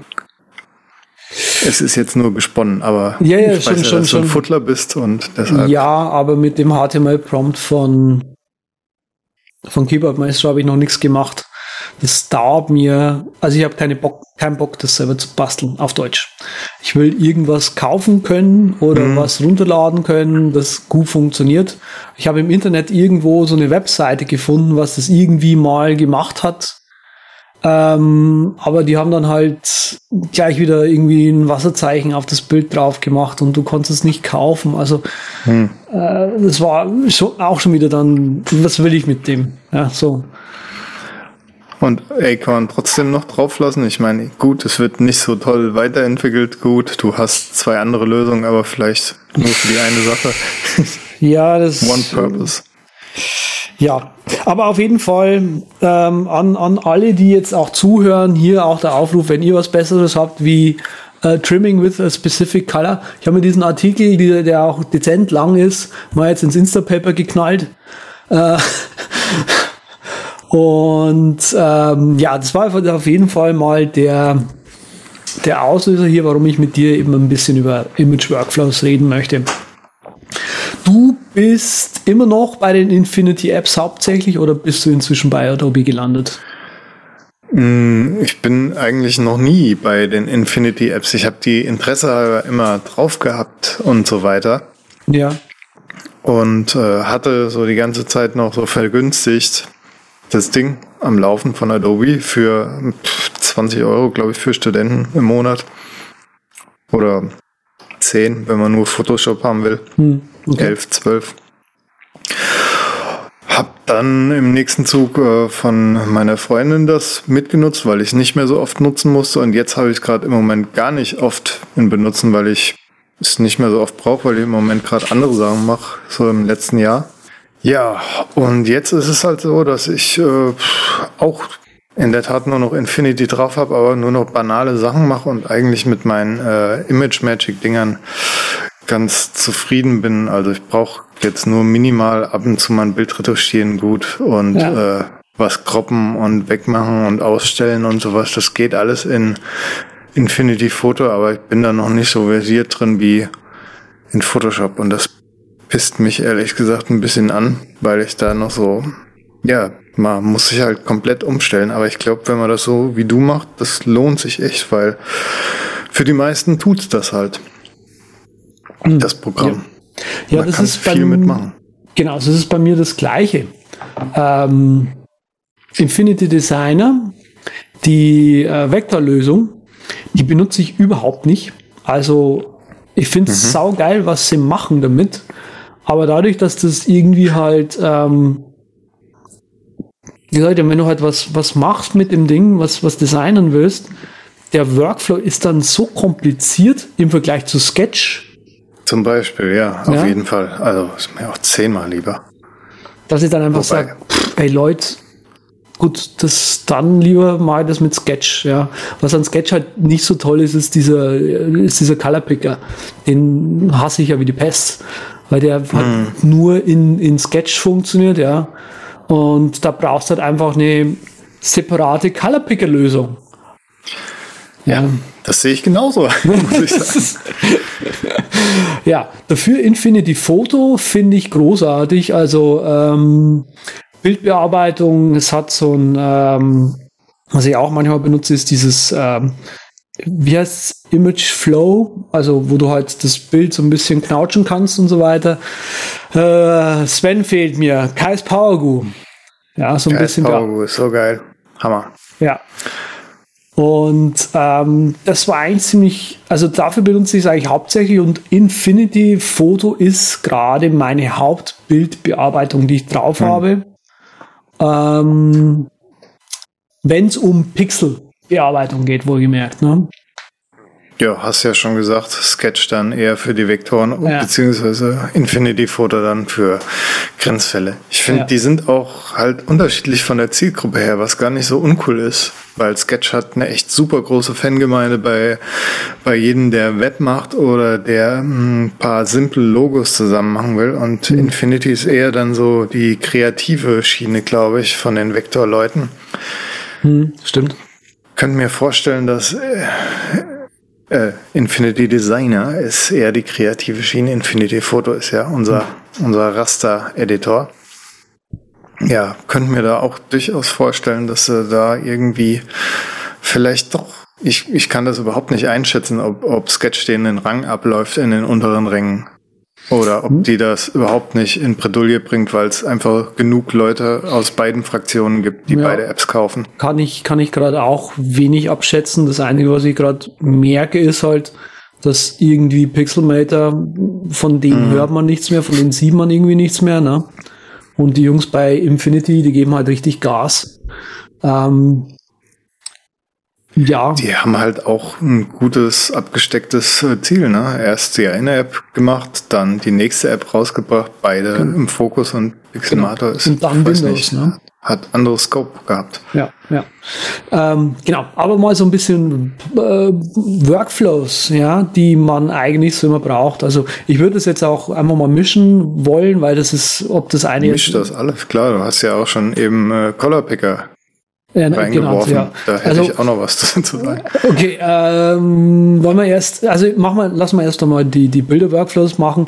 Es ist jetzt nur gesponnen, aber ja, ja, ich schon, weiß ja, schon, dass schon. du ein Futtler bist und deshalb. Ja, aber mit dem HTML-Prompt von, von Keyboard Maestro habe ich noch nichts gemacht das dauert mir, also ich habe keine Bock, keinen Bock, das selber zu basteln auf Deutsch. Ich will irgendwas kaufen können oder mhm. was runterladen können, das gut funktioniert. Ich habe im Internet irgendwo so eine Webseite gefunden, was das irgendwie mal gemacht hat. Ähm, aber die haben dann halt gleich wieder irgendwie ein Wasserzeichen auf das Bild drauf gemacht und du konntest es nicht kaufen. Also hm. äh, das war schon, auch schon wieder dann, was will ich mit dem? Ja, so. Und Acorn trotzdem noch drauf lassen. Ich meine, gut, es wird nicht so toll weiterentwickelt. Gut, du hast zwei andere Lösungen, aber vielleicht nur für die eine Sache. [LAUGHS] Ja, das. [LAUGHS] One Purpose. Ja, aber auf jeden Fall ähm, an, an alle, die jetzt auch zuhören, hier auch der Aufruf, wenn ihr was Besseres habt wie äh, Trimming with a Specific Color. Ich habe mir diesen Artikel, die, der auch dezent lang ist, mal jetzt ins Instapaper geknallt. Äh, [LAUGHS] Und ähm, ja, das war auf jeden Fall mal der, der Auslöser hier, warum ich mit dir eben ein bisschen über Image Workflows reden möchte. Du bist immer noch bei den Infinity Apps hauptsächlich oder bist du inzwischen bei Adobe gelandet? Mm, ich bin eigentlich noch nie bei den Infinity Apps. Ich habe die Interesse immer drauf gehabt und so weiter. Ja. Und äh, hatte so die ganze Zeit noch so vergünstigt das Ding am Laufen von Adobe für 20 Euro, glaube ich, für Studenten im Monat. Oder 10, wenn man nur Photoshop haben will. Hm, okay. 11, 12. Hab dann im nächsten Zug äh, von meiner Freundin das mitgenutzt, weil ich es nicht mehr so oft nutzen musste. Und jetzt habe ich es gerade im Moment gar nicht oft in Benutzen, weil ich es nicht mehr so oft brauche, weil ich im Moment gerade andere Sachen mache, so im letzten Jahr. Ja, und jetzt ist es halt so, dass ich äh, auch in der Tat nur noch Infinity drauf habe, aber nur noch banale Sachen mache und eigentlich mit meinen äh, Image Magic Dingern ganz zufrieden bin. Also ich brauche jetzt nur minimal ab und zu mal ein Bild retuschieren gut und ja. äh, was kroppen und wegmachen und ausstellen und sowas. Das geht alles in Infinity Photo, aber ich bin da noch nicht so versiert drin wie in Photoshop und das pisst mich ehrlich gesagt ein bisschen an, weil ich da noch so, ja, man muss sich halt komplett umstellen. Aber ich glaube, wenn man das so wie du macht, das lohnt sich echt, weil für die meisten tut's das halt. Das Programm. Ja, ja das ist viel beim, mitmachen. Genau, das ist bei mir das Gleiche. Ähm, Infinity Designer, die äh, Vektorlösung, die benutze ich überhaupt nicht. Also ich finde es mhm. saugeil, was sie machen damit. Aber dadurch, dass das irgendwie halt, ähm, wie gesagt, wenn du halt was, was machst mit dem Ding, was, was designen willst, der Workflow ist dann so kompliziert im Vergleich zu Sketch. Zum Beispiel, ja, auf ja. jeden Fall. Also ist mir auch zehnmal lieber. Dass ich dann einfach sage, ey Leute, gut, das dann lieber mal das mit Sketch, ja. Was an Sketch halt nicht so toll ist, ist dieser, ist dieser Color Picker. Den hasse ich ja wie die Pest weil der hm. halt nur in, in Sketch funktioniert, ja. Und da brauchst du halt einfach eine separate Color Picker Lösung. Ja, das sehe ich genauso, [LAUGHS] ich [LAUGHS] ja, dafür Infinity Photo finde ich großartig. Also ähm, Bildbearbeitung, es hat so ein, ähm, was ich auch manchmal benutze, ist dieses, ähm, wie heißt Image Flow, also wo du halt das Bild so ein bisschen knautschen kannst und so weiter. Äh, Sven fehlt mir, Kais Power Ja, so ein Kais bisschen. Power ist so geil. Hammer. Ja. Und ähm, das war eigentlich ziemlich, also dafür benutze ich es eigentlich hauptsächlich und Infinity Photo ist gerade meine Hauptbildbearbeitung, die ich drauf hm. habe. Ähm, Wenn es um Pixelbearbeitung geht, wohlgemerkt. Ne? Ja, hast ja schon gesagt, Sketch dann eher für die Vektoren, ja. beziehungsweise Infinity Photo dann für Grenzfälle. Ich finde, ja. die sind auch halt unterschiedlich von der Zielgruppe her, was gar nicht so uncool ist, weil Sketch hat eine echt super große Fangemeinde bei, bei jedem, der Web macht oder der ein paar simple Logos zusammen machen will und mhm. Infinity ist eher dann so die kreative Schiene, glaube ich, von den Vektorleuten. Mhm, stimmt. Könnt mir vorstellen, dass äh, äh, Infinity Designer ist eher die kreative Schiene. Infinity Photo ist ja unser, unser Raster-Editor. Ja, könnte mir da auch durchaus vorstellen, dass sie da irgendwie vielleicht doch, ich, ich kann das überhaupt nicht einschätzen, ob, ob Sketch den Rang abläuft in den unteren Rängen. Oder ob hm? die das überhaupt nicht in Bredouille bringt, weil es einfach genug Leute aus beiden Fraktionen gibt, die ja. beide Apps kaufen. Kann ich, kann ich gerade auch wenig abschätzen. Das Einzige, was ich gerade merke, ist halt, dass irgendwie Pixelmator, von denen mhm. hört man nichts mehr, von denen sieht man irgendwie nichts mehr. Ne? Und die Jungs bei Infinity, die geben halt richtig Gas. Ähm, ja. Die haben halt auch ein gutes, abgestecktes äh, Ziel. Ne? Erst die eine App gemacht, dann die nächste App rausgebracht, beide genau. im Fokus und Pixelmator genau. ist und dann Windows, nicht, ne? hat anderes Scope gehabt. Ja, ja. Ähm, genau, aber mal so ein bisschen äh, Workflows, ja, die man eigentlich so immer braucht. Also ich würde es jetzt auch einfach mal mischen wollen, weil das ist, ob das eine. Misch das alles, klar. Du hast ja auch schon eben äh, Color Picker ja, ne, reingeworfen. Genau, ja. Da hätte also, ich auch noch was [LAUGHS] zu sagen. Okay, ähm, wollen wir erst, also machen wir, lassen wir erst einmal die, die Bilder-Workflows machen.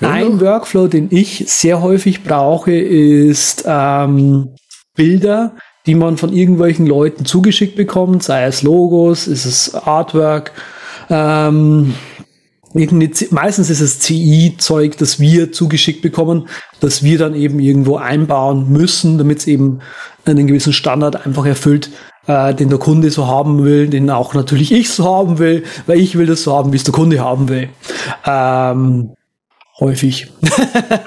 Ja. Ein Workflow, den ich sehr häufig brauche, ist ähm, Bilder, die man von irgendwelchen Leuten zugeschickt bekommt, sei es Logos, ist es Artwork, ähm, meistens ist es CI-Zeug, das wir zugeschickt bekommen, das wir dann eben irgendwo einbauen müssen, damit es eben einen gewissen Standard einfach erfüllt, äh, den der Kunde so haben will, den auch natürlich ich so haben will, weil ich will das so haben, wie es der Kunde haben will. Ähm, häufig. [LAUGHS]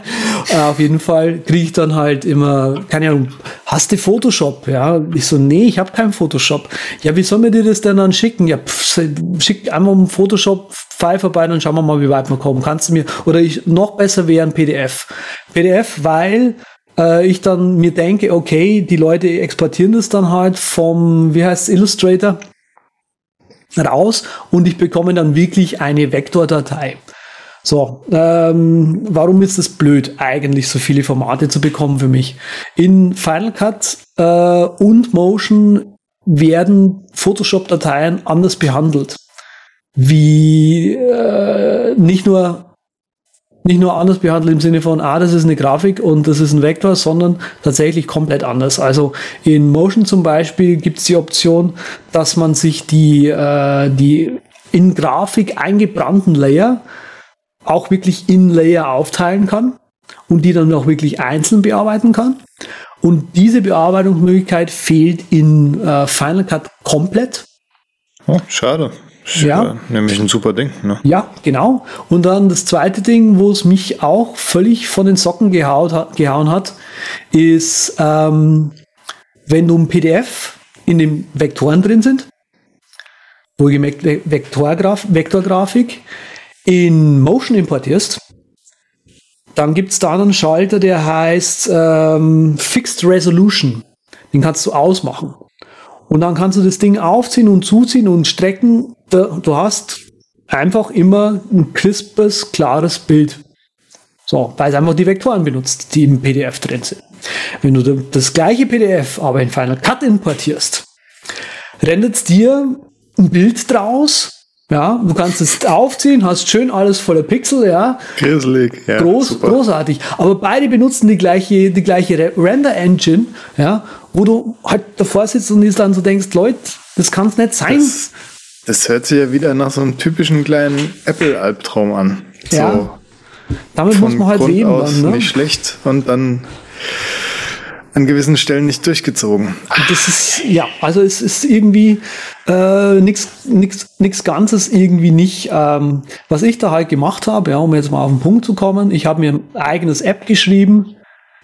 Äh, auf jeden Fall kriege ich dann halt immer, keine Ahnung, hast du Photoshop? Ja, ich so, nee, ich habe keinen Photoshop. Ja, wie soll mir dir das denn dann schicken? Ja, pff, schick einmal einen Photoshop-File vorbei, dann schauen wir mal, wie weit wir kommen. Kannst du mir, oder ich, noch besser wäre ein PDF. PDF, weil äh, ich dann mir denke, okay, die Leute exportieren das dann halt vom, wie heißt Illustrator raus und ich bekomme dann wirklich eine Vektordatei. So, ähm, warum ist es blöd, eigentlich so viele Formate zu bekommen für mich? In Final Cut äh, und Motion werden Photoshop-Dateien anders behandelt. Wie äh, nicht nur nicht nur anders behandelt im Sinne von, ah, das ist eine Grafik und das ist ein Vektor, sondern tatsächlich komplett anders. Also in Motion zum Beispiel gibt es die Option, dass man sich die, äh, die in Grafik eingebrannten Layer auch wirklich in Layer aufteilen kann und die dann auch wirklich einzeln bearbeiten kann. Und diese Bearbeitungsmöglichkeit fehlt in äh, Final Cut komplett. Oh, schade ja. nämlich ein super Ding. Ne? Ja, genau. Und dann das zweite Ding, wo es mich auch völlig von den Socken gehaut, gehauen hat, ist, ähm, wenn du ein PDF in den Vektoren drin sind, wohlgemerkt Vektorgraf Vektorgrafik, in Motion importierst, dann gibt es da einen Schalter, der heißt ähm, Fixed Resolution. Den kannst du ausmachen. Und dann kannst du das Ding aufziehen und zuziehen und strecken. Du hast einfach immer ein crispes, klares Bild. So, weil es einfach die Vektoren benutzt, die im PDF drin sind. Wenn du das gleiche PDF aber in Final Cut importierst, rendert dir ein Bild draus. Ja, du kannst es aufziehen, hast schön alles voller Pixel, ja. Grisselig, ja. Groß, super. großartig. Aber beide benutzen die gleiche, die gleiche Re- Render-Engine, ja, wo du halt davor sitzt und dann so denkst, Leute, das kann es nicht sein. Das, das hört sich ja wieder nach so einem typischen kleinen Apple-Albtraum an. Ja, so Damit muss man halt Grund leben aus dann, ne? nicht schlecht und dann an gewissen Stellen nicht durchgezogen. Das ist, ja, also es ist irgendwie äh, nix Ganzes irgendwie nicht. Ähm, was ich da halt gemacht habe, ja, um jetzt mal auf den Punkt zu kommen, ich habe mir ein eigenes App geschrieben,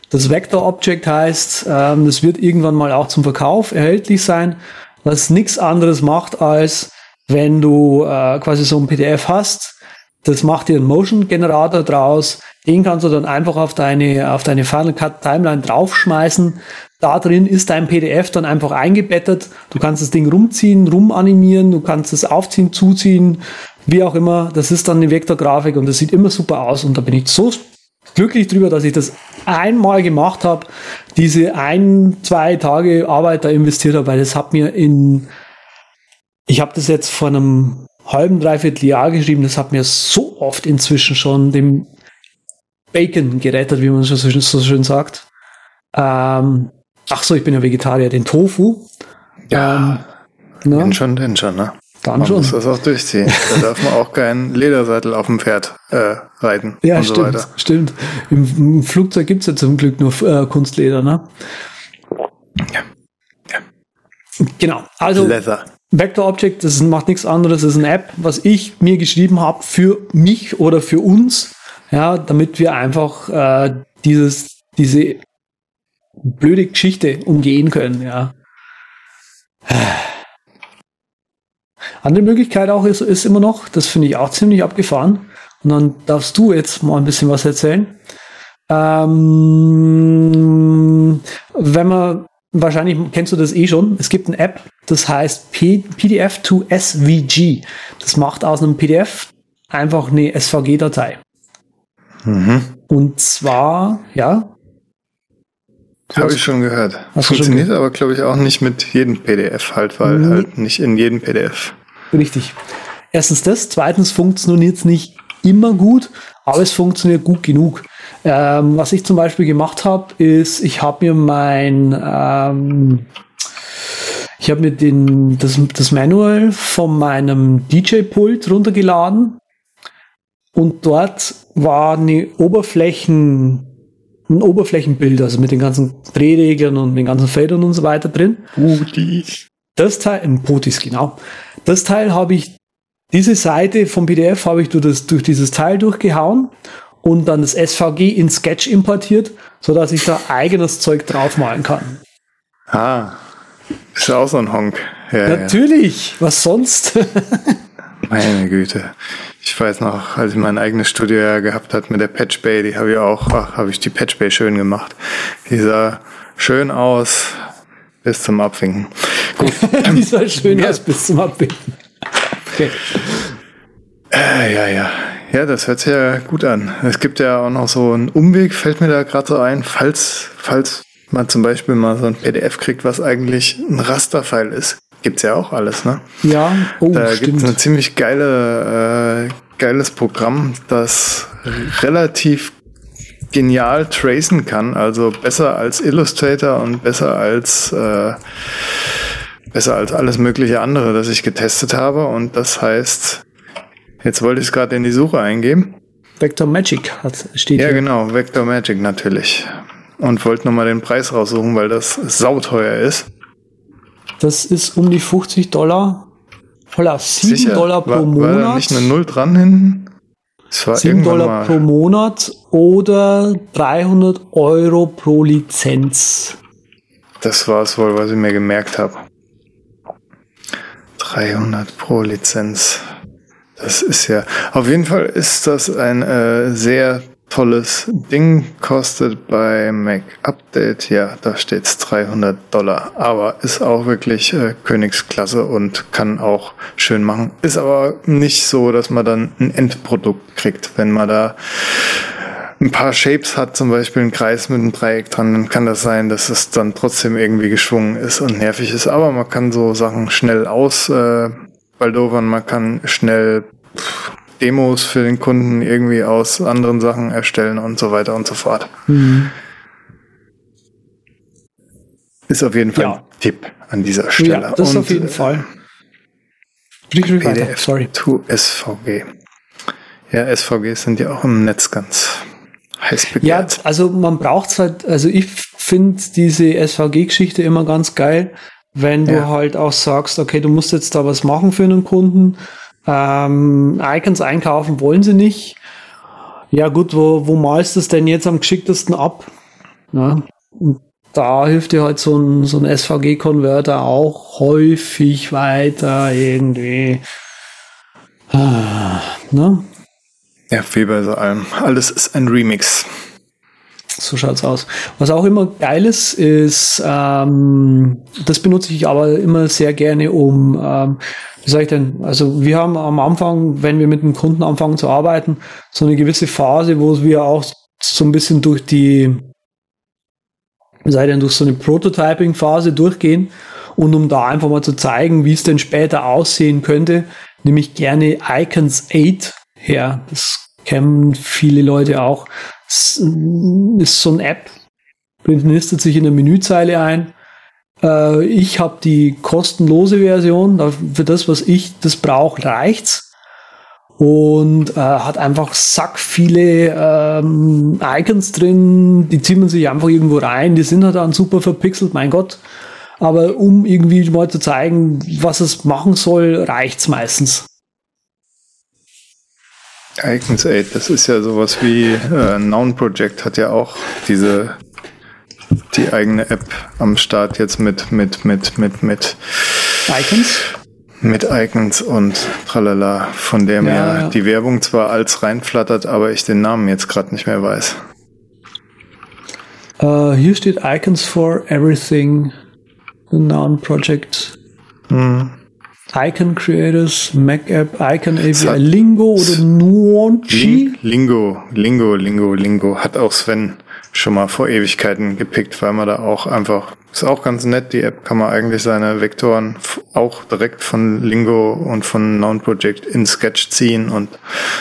das Vector Object heißt, ähm, das wird irgendwann mal auch zum Verkauf erhältlich sein, was nichts anderes macht, als wenn du äh, quasi so ein PDF hast, das macht dir einen Motion-Generator draus. Den kannst du dann einfach auf deine, auf deine Final Cut Timeline draufschmeißen. Da drin ist dein PDF dann einfach eingebettet. Du kannst das Ding rumziehen, rumanimieren, du kannst es aufziehen, zuziehen, wie auch immer. Das ist dann eine Vektorgrafik und das sieht immer super aus. Und da bin ich so glücklich drüber, dass ich das einmal gemacht habe, diese ein, zwei Tage Arbeit da investiert habe, weil das hat mir in, ich habe das jetzt vor einem halben, dreiviertel Jahr geschrieben, das hat mir so oft inzwischen schon dem Bacon gerettet, wie man so, so schön sagt. Ähm, ach so, ich bin ja Vegetarier, den Tofu. Ja, Ähm, ne? Wenn schon, denn schon, ne? Dann Man schon. muss das auch durchziehen. [LAUGHS] Da darf man auch keinen Ledersattel auf dem Pferd äh, reiten Ja, und so stimmt, weiter. stimmt. Im, Im Flugzeug gibt's ja zum Glück nur äh, Kunstleder, ne? Ja. Genau. Also Leather. Vector Object, das macht nichts anderes, das ist eine App, was ich mir geschrieben habe für mich oder für uns, ja, damit wir einfach äh, dieses, diese blöde Geschichte umgehen können, ja. Andere Möglichkeit auch ist, ist immer noch, das finde ich auch ziemlich abgefahren. Und dann darfst du jetzt mal ein bisschen was erzählen. Ähm, wenn man, wahrscheinlich kennst du das eh schon, es gibt eine App, das heißt P PDF to SVG. Das macht aus einem PDF einfach eine SVG-Datei. Mhm. Und zwar, ja, Habe ich schon gehört. Du schon Funktioniert aber, glaube ich, auch nicht mit jedem PDF halt, weil Nee. halt nicht in jedem PDF. Richtig. Erstens das, zweitens funktioniert es nicht immer gut, aber es funktioniert gut genug. Ähm, was ich zum Beispiel gemacht habe, ist, ich habe mir mein, ähm, ich habe mir den, das, das Manual von meinem DJ-Pult runtergeladen und dort war eine Oberflächen, ein Oberflächenbild, also mit den ganzen Drehreglern und den ganzen Feldern und so weiter drin. Das Teil, im Potis, genau. Das Teil habe ich, diese Seite vom PDF habe ich durch, das, durch dieses Teil durchgehauen und dann das SVG in Sketch importiert, so dass ich da eigenes Zeug draufmalen kann. Ah, ist ja auch so ein Honk. Ja, ja. Natürlich, was sonst? [LAUGHS] Meine Güte. Ich weiß noch, als ich mein eigenes Studio ja gehabt hat mit der Patch Bay, die habe ich auch, ach, habe ich die Patch Bay schön gemacht. Die sah schön aus bis zum Abwinken. Gut, [LAUGHS] Die sah schön Ja. aus bis zum Abbinden. Okay. äh, ja, ja. Ja, das hört sich ja gut an. Es gibt ja auch noch so einen Umweg, fällt mir da gerade so ein, falls, falls man zum Beispiel mal so ein PDF kriegt, was eigentlich ein Rasterfile ist. Gibt's ja auch alles, ne? Ja, oh, Da gibt es stimmt. ein ziemlich geile, äh, geiles Programm, das relativ genial tracen kann, also besser als Illustrator und besser als äh, besser als alles mögliche andere, das ich getestet habe. Und das heißt, jetzt wollte ich es gerade in die Suche eingeben. Vector Magic hat, steht Ja, hier. genau, Vector Magic natürlich. Und wollte nochmal den Preis raussuchen, weil das sauteuer ist. Das ist um die 50 Dollar. Holla, 7 Sicher? Dollar pro war, Monat. War da nicht eine Null dran hinten? Es war 7 irgendwann Dollar mal. pro Monat oder 300 Euro pro Lizenz. Das war es wohl, was ich mir gemerkt habe. 300 pro Lizenz. Das ist ja. Auf jeden Fall ist das ein äh, sehr tolles Ding. Kostet bei Mac Update, ja, da steht's 300 Dollar. Aber ist auch wirklich äh, Königsklasse und kann auch schön machen. Ist aber nicht so, dass man dann ein Endprodukt kriegt. Wenn man da ein paar Shapes hat, zum Beispiel ein Kreis mit einem Dreieck dran, dann kann das sein, dass es dann trotzdem irgendwie geschwungen ist und nervig ist. Aber man kann so Sachen schnell aus, äh, Baldovern, man kann schnell Demos für den Kunden irgendwie aus anderen Sachen erstellen und so weiter und so fort. Mhm. Ist auf jeden Fall ja. ein Tipp an dieser Stelle. Ja, das und, auf jeden äh, Fall. PDF Sorry. to SVG. Ja, SVGs sind ja auch im Netz ganz heiß begehrt. Ja, also man braucht es halt, also ich finde diese SVG-Geschichte immer ganz geil, wenn du ja. halt auch sagst, okay, du musst jetzt da was machen für einen Kunden. Ähm, Icons einkaufen wollen sie nicht. Ja gut, wo, wo malst du es denn jetzt am geschicktesten ab? Ja, und da hilft dir halt so ein, so ein SVG-Konverter auch häufig weiter irgendwie. Ah, ne? Ja, wie bei so allem. Alles ist ein Remix. So schaut's aus. Was auch immer geil ist, ist, ähm, das benutze ich aber immer sehr gerne, um, ähm, wie sage ich denn, also wir haben am Anfang, wenn wir mit einem Kunden anfangen zu arbeiten, so eine gewisse Phase, wo wir auch so ein bisschen durch die, wie sage ich denn, durch so eine Prototyping-Phase durchgehen und um da einfach mal zu zeigen, wie es denn später aussehen könnte, nehme ich gerne Icons 8 her. Das kennen viele Leute auch. Das ist so eine App, nistet sich in der Menüzeile ein. Äh, ich habe die kostenlose Version. Für das, was ich das brauche, reicht's. Und äh, hat einfach sack viele ähm, Icons drin, die ziehen man sich einfach irgendwo rein, die sind halt dann super verpixelt, mein Gott. Aber um irgendwie mal zu zeigen, was es machen soll, reicht's meistens. Icons 8, das ist ja sowas wie äh, Noun Project hat ja auch diese die eigene App am Start jetzt mit mit mit mit mit Icons mit Icons und tralala, von der ja, mir ja. die Werbung zwar als reinflattert, aber ich den Namen jetzt gerade nicht mehr weiß. Uh, hier steht Icons for Everything, the Noun Project. Hm. Icon Creators, Mac App, Icon API, Lingo oder Nuonchi? Lingo, Lingo, Lingo, Lingo. Hat auch Sven schon mal vor Ewigkeiten gepickt, weil man da auch einfach, ist auch ganz nett, die App kann man eigentlich seine Vektoren auch direkt von Lingo und von Noun Project in Sketch ziehen und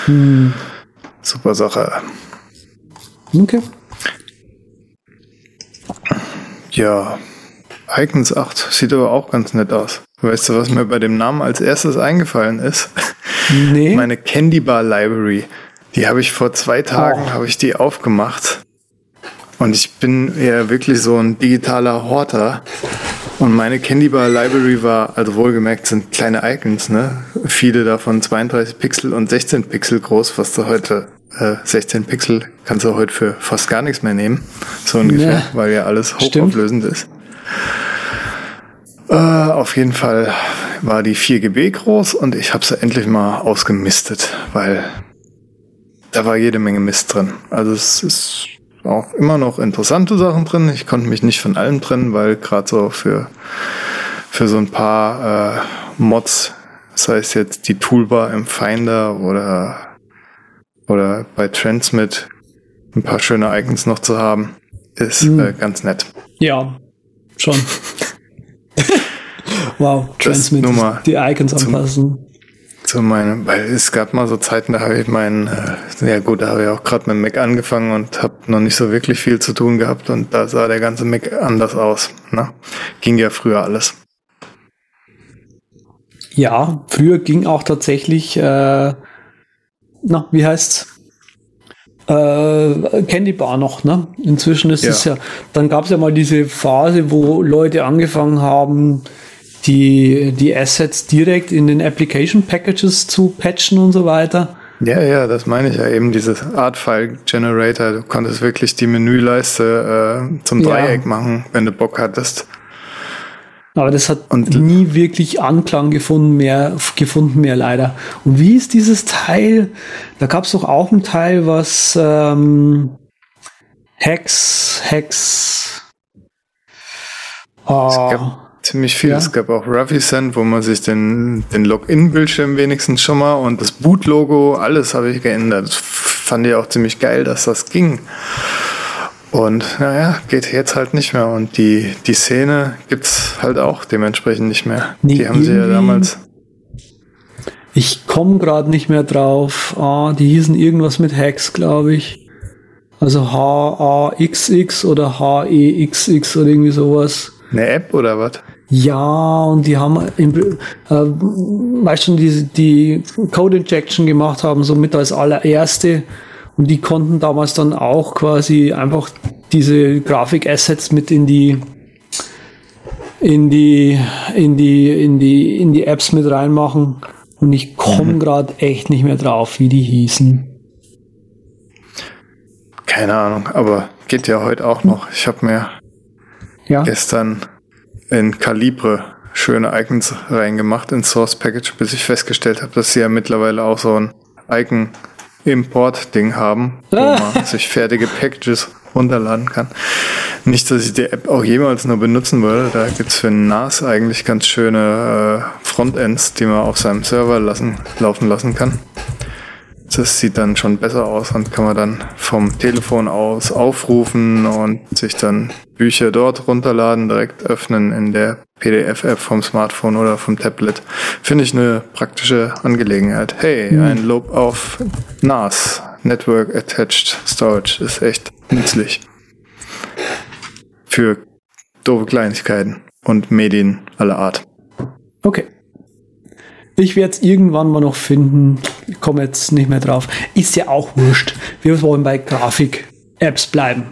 hm. super Sache. Okay. Ja, Icons 8 sieht aber auch ganz nett aus. Weißt du, was mir bei dem Namen als erstes eingefallen ist? Nee. Meine Candy Bar Library. Die habe ich vor zwei Tagen, oh. habe ich die aufgemacht. Und ich bin ja wirklich so ein digitaler Horter. Und meine Candy Bar Library war, also wohlgemerkt sind kleine Icons, ne? Viele davon 32 Pixel und 16 Pixel groß, was du heute, äh, 16 Pixel kannst du heute für fast gar nichts mehr nehmen. So ungefähr, ja. weil ja alles hochauflösend Stimmt. ist. Äh, auf jeden Fall war die 4 GB groß und ich habe sie endlich mal ausgemistet, weil da war jede Menge Mist drin. Also es ist auch immer noch interessante Sachen drin. Ich konnte mich nicht von allem trennen, weil gerade so für, für so ein paar äh, Mods, das heißt jetzt die Toolbar im Finder oder, oder bei Transmit ein paar schöne Icons noch zu haben, ist mhm. äh, ganz nett. Ja, schon. [LAUGHS] wow, Transmit, die Icons anpassen. Zu meinem, weil es gab mal so Zeiten, da habe ich meinen, äh, ja gut, da habe ich auch gerade mit Mac angefangen und habe noch nicht so wirklich viel zu tun gehabt und da sah der ganze Mac anders aus. Ne? Ging ja früher alles. Ja, früher ging auch tatsächlich, äh, na, wie heißt's? äh, Candy Bar noch, ne? Inzwischen ist ja. es ja, dann gab es ja mal diese Phase, wo Leute angefangen haben, die, die Assets direkt in den Application Packages zu patchen und so weiter. Ja, ja, das meine ich ja eben, dieses Art File Generator. Du konntest wirklich die Menüleiste äh, zum Dreieck ja. machen, wenn du Bock hattest. Aber das hat und, nie wirklich Anklang gefunden mehr, gefunden mehr leider. Und wie ist dieses Teil? Da gab es doch auch ein Teil, was ähm, Hex, Hex. Oh, es gab ah. Ziemlich viel. Ja? Es gab auch Ravisend, wo man sich den, den Login-Bildschirm wenigstens schon mal und das Boot-Logo, alles habe ich geändert. Das fand ich auch ziemlich geil, dass das ging. Und naja, geht jetzt halt nicht mehr. Und die, die Szene gibt's halt auch dementsprechend nicht mehr. Nee, die haben sie ja damals. Ich komme gerade nicht mehr drauf. Ah, die hießen irgendwas mit Hex, glaube ich. Also H-A-X-X oder H-E-X-X oder irgendwie sowas. Eine App oder was? Ja, und die haben, äh, weißt schon, die, die Code Injection gemacht haben, so mit als allererste. Und die konnten damals dann auch quasi einfach diese Grafik-Assets mit in die, in die, in die, in die, in die Apps mit reinmachen. Und ich komme mhm. gerade echt nicht mehr drauf, wie die hießen. Keine Ahnung, aber geht ja heute auch noch. Ich habe mir ja? gestern in Calibre schöne Icons reingemacht in Source Package, bis ich festgestellt habe, dass sie ja mittlerweile auch so ein Icon Import-Ding haben, wo ah. man sich fertige Packages runterladen kann. Nicht, dass ich die App auch jemals nur benutzen würde. Da gibt's für NAS eigentlich ganz schöne äh, Frontends, die man auf seinem Server lassen, laufen lassen kann. Das sieht dann schon besser aus und kann man dann vom Telefon aus aufrufen und sich dann Bücher dort runterladen, direkt öffnen in der PDF-App vom Smartphone oder vom Tablet. Finde ich eine praktische Angelegenheit. Hey, mhm. ein Lob auf NAS, Network Attached Storage, ist echt nützlich. Für doofe Kleinigkeiten und Medien aller Art. Okay. Ich werde es irgendwann mal noch finden. Ich komme jetzt nicht mehr drauf. Ist ja auch wurscht. Wir wollen bei Grafik-Apps bleiben.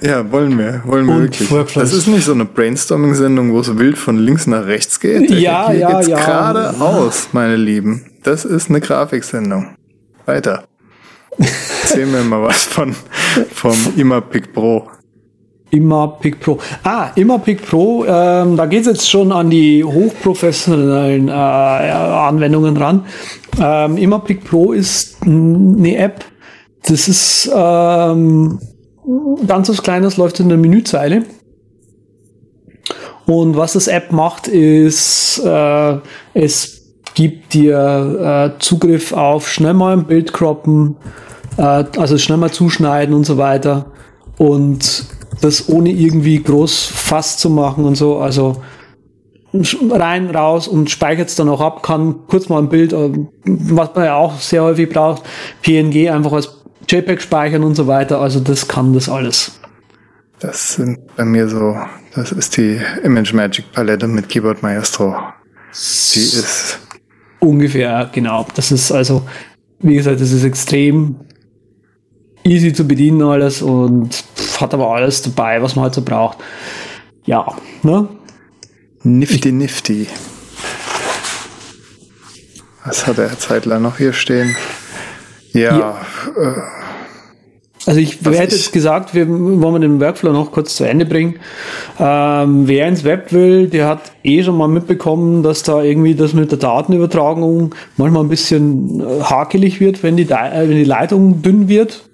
Ja, wollen wir. Wollen wir Und wirklich. Workflows. Das ist nicht so eine Brainstorming-Sendung, wo es wild von links nach rechts geht. Ja, Hier ja, ja. geradeaus, meine Lieben. Das ist eine Grafiksendung. Weiter. [LAUGHS] Erzähl mir mal was von, vom Immerpic Pro. Immerpic Pro. Ah, Immerpic Pro, ähm, da geht es jetzt schon an die hochprofessionellen äh, Anwendungen ran. Ähm, Immerpic Pro ist eine App, das ist ähm, ganz was Kleines, läuft in der Menüzeile. Und was das App macht, ist, äh, es gibt dir äh, Zugriff auf schnell mal ein Bild croppen, äh, also schnell mal zuschneiden und so weiter. Und das ohne irgendwie groß Fass zu machen und so. Also rein, raus und speichert es dann auch ab, kann kurz mal ein Bild, äh, was man ja auch sehr häufig braucht, PNG einfach als JPEG speichern und so weiter. Also das kann das alles. Das sind bei mir so, das ist die Image Magic Palette mit Keyboard Maestro. Die ist ungefähr, genau. Das ist also, wie gesagt, das ist extrem easy zu bedienen alles und hat aber alles dabei, was man halt so braucht. Ja, ne? Nifty Nifty. Was hat er zeitlang noch hier stehen? Ja. ja. Äh, also ich hätte jetzt gesagt, wir wollen den Workflow noch kurz zu Ende bringen. Ähm, wer ins Web will, der hat eh schon mal mitbekommen, dass da irgendwie das mit der Datenübertragung manchmal ein bisschen äh, hakelig wird, wenn die, äh, wenn die Leitung dünn wird.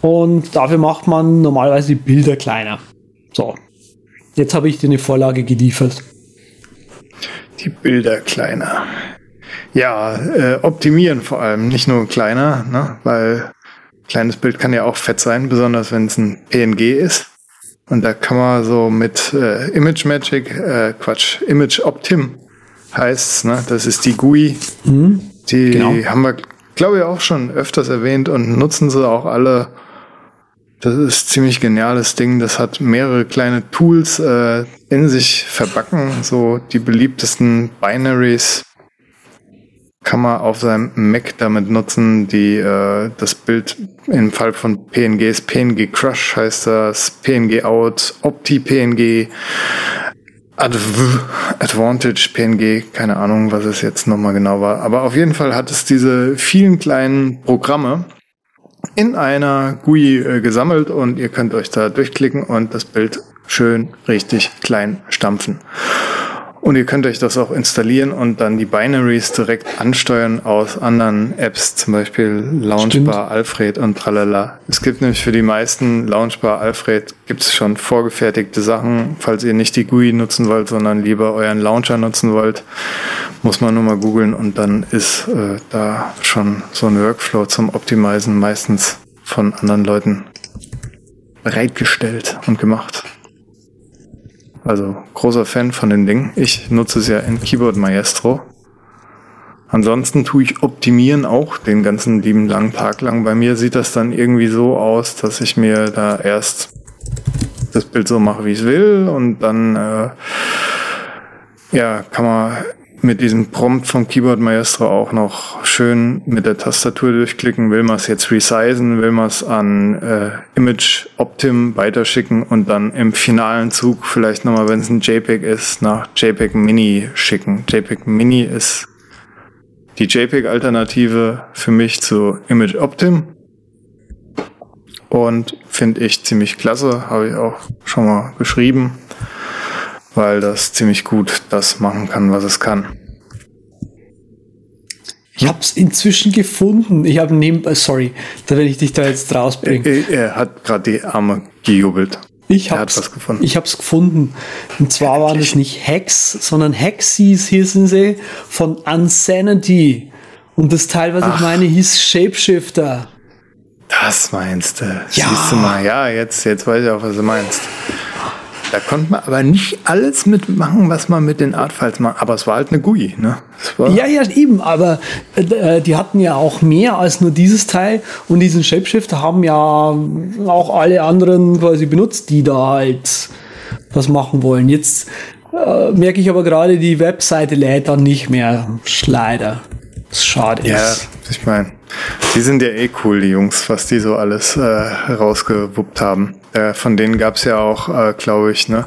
Und dafür macht man normalerweise die Bilder kleiner. So. Jetzt habe ich dir eine Vorlage geliefert. Die Bilder kleiner. Ja, äh, optimieren vor allem, nicht nur kleiner, ne? weil kleines Bild kann ja auch fett sein, besonders wenn es ein PNG ist. Und da kann man so mit äh, Image Magic, äh, Quatsch, Image Optim heißt's, ne? Das ist die GUI. Mhm, die genau. haben wir, glaube ich, auch schon öfters erwähnt und nutzen sie auch alle das ist ziemlich geniales Ding. Das hat mehrere kleine Tools äh, in sich verbacken. So die beliebtesten Binaries kann man auf seinem Mac damit nutzen, die äh, das Bild im Fall von PNGs, PNG Crush heißt das, PNG Out, Opti PNG, Adv Advantage PNG, keine Ahnung, was es jetzt nochmal genau war. Aber auf jeden Fall hat es diese vielen kleinen Programme, in einer GUI äh, gesammelt und ihr könnt euch da durchklicken und das Bild schön richtig klein stampfen. Und ihr könnt euch das auch installieren und dann die Binaries direkt ansteuern aus anderen Apps, zum Beispiel Launchbar, Stimmt. Alfred und tralala. Es gibt nämlich für die meisten Launchbar, Alfred gibt es schon vorgefertigte Sachen. Falls ihr nicht die GUI nutzen wollt, sondern lieber euren Launcher nutzen wollt, muss man nur mal googeln und dann ist äh, da schon so ein Workflow zum Optimizen meistens von anderen Leuten bereitgestellt und gemacht. Also großer Fan von den Dingen. Ich nutze es ja in Keyboard Maestro. Ansonsten tue ich optimieren auch den ganzen lieben langen Tag lang. Bei mir sieht das dann irgendwie so aus, dass ich mir da erst das Bild so mache, wie ich will und dann äh, ja, kann man mit diesem Prompt vom Keyboard Maestro auch noch schön mit der Tastatur durchklicken. Will man es jetzt resizen, will man es an äh, Image Optim weiterschicken und dann im finalen Zug vielleicht nochmal, wenn es ein JPEG ist, nach JPEG Mini schicken. JPEG Mini ist die JPEG-Alternative für mich zu Image Optim. Und finde ich ziemlich klasse, habe ich auch schon mal beschrieben weil das ziemlich gut das machen kann, was es kann. Ich habe es inzwischen gefunden. Ich habe neben, äh, sorry, da werde ich dich da jetzt rausbringen. Er, er hat gerade die Arme gejubelt. Ich habe es gefunden. Ich habe es gefunden. Und zwar Endlich. waren es nicht Hacks, sondern Hacksies hießen sie von Unsanity. Und das Teil, was Ach. ich meine, hieß Shapeshifter. Das meinst du? Ja. Siehst du mal, ja, jetzt, jetzt weiß ich auch, was du meinst. Da konnte man aber nicht alles mitmachen, was man mit den Artfiles macht. Aber es war halt eine GUI, ne? Ja, ja, eben. Aber äh, die hatten ja auch mehr als nur dieses Teil. Und diesen Shapeshifter haben ja auch alle anderen quasi benutzt, die da halt was machen wollen. Jetzt äh, merke ich aber gerade, die Webseite lädt dann nicht mehr. Leider. Schade ja, ist. Ja, ich meine, die sind ja eh cool, die Jungs, was die so alles äh, rausgewuppt haben. Äh, von denen gab's ja auch, äh, glaube ich, ne,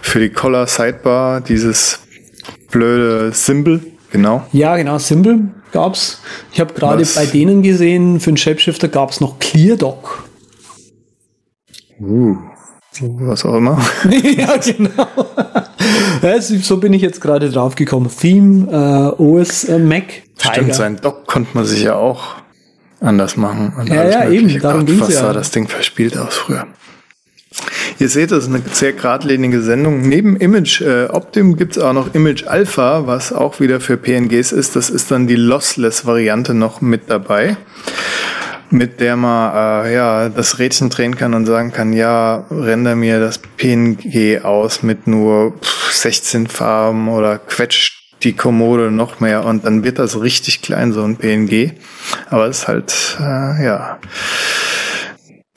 für die Collar Sidebar dieses blöde Symbol, genau. Ja, genau, Symbol gab's. Ich habe gerade bei denen gesehen, für den Shapeshifter gab's noch ClearDoc. Uh, was auch immer. [LAUGHS] ja, genau. [LAUGHS] so bin ich jetzt gerade drauf gekommen. Theme, äh, OS, äh, Mac. Tiger. Stimmt, sein Doc konnte man sich ja auch anders machen. Ja, ja, eben, darum Gott, was ja. sah das Ding verspielt aus früher. Ihr seht, das ist eine sehr geradlinige Sendung. Neben Image äh, Optim gibt es auch noch Image Alpha, was auch wieder für PNGs ist. Das ist dann die Lossless-Variante noch mit dabei, mit der man äh, ja das Rädchen drehen kann und sagen kann, ja, render mir das PNG aus mit nur 16 Farben oder quetscht die Kommode noch mehr und dann wird das richtig klein, so ein PNG. Aber es ist halt, äh, ja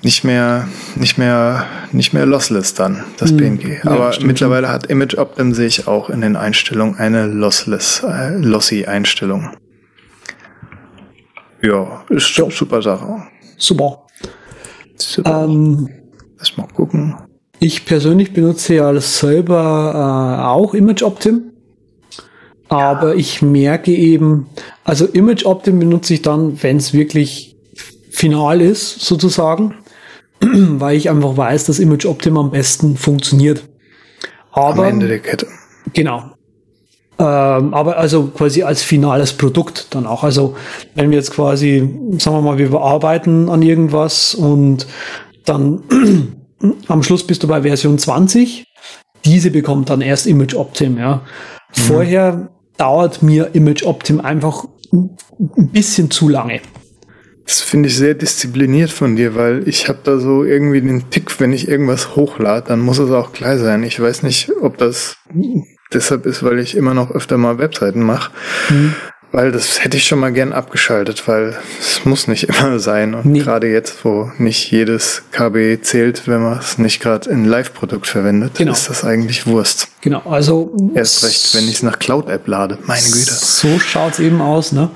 nicht mehr, nicht mehr, nicht mehr lossless dann, das hm. PNG. Ja, Aber stimmt. mittlerweile hat Image Optim sehe ich auch in den Einstellungen eine lossless, äh, lossy Einstellung. Ja, ist ja. super Sache. Super. Super. Ähm, Lass mal gucken. Ich persönlich benutze ja selber äh, auch Image Optim. Aber ja. ich merke eben, also Image Optim benutze ich dann, wenn es wirklich final ist, sozusagen. [CLEARS THROAT] weil ich einfach weiß, dass Image Optim am besten funktioniert. Aber, am Ende der Kette. Genau. Ähm, aber also quasi als finales Produkt dann auch. Also wenn wir jetzt quasi, sagen wir mal, wir arbeiten an irgendwas und dann [CLEARS THROAT] am Schluss bist du bei Version 20. Diese bekommt dann erst Image Optim, ja. Mhm. Vorher dauert mir Image Optim einfach ein bisschen zu lange. Das finde ich sehr diszipliniert von dir, weil ich habe da so irgendwie den Tick, wenn ich irgendwas hochlade, dann muss es auch klar sein. Ich weiß nicht, ob das deshalb ist, weil ich immer noch öfter mal Webseiten mache. Mhm. Weil das hätte ich schon mal gern abgeschaltet, weil es muss nicht [LAUGHS] immer sein. Und nee. gerade jetzt, wo nicht jedes KB zählt, wenn man es nicht gerade in Live-Produkt verwendet, genau. ist das eigentlich Wurst. Genau, also. Erst recht, wenn ich es nach Cloud-App lade. Meine Güte. So schaut's eben aus, ne?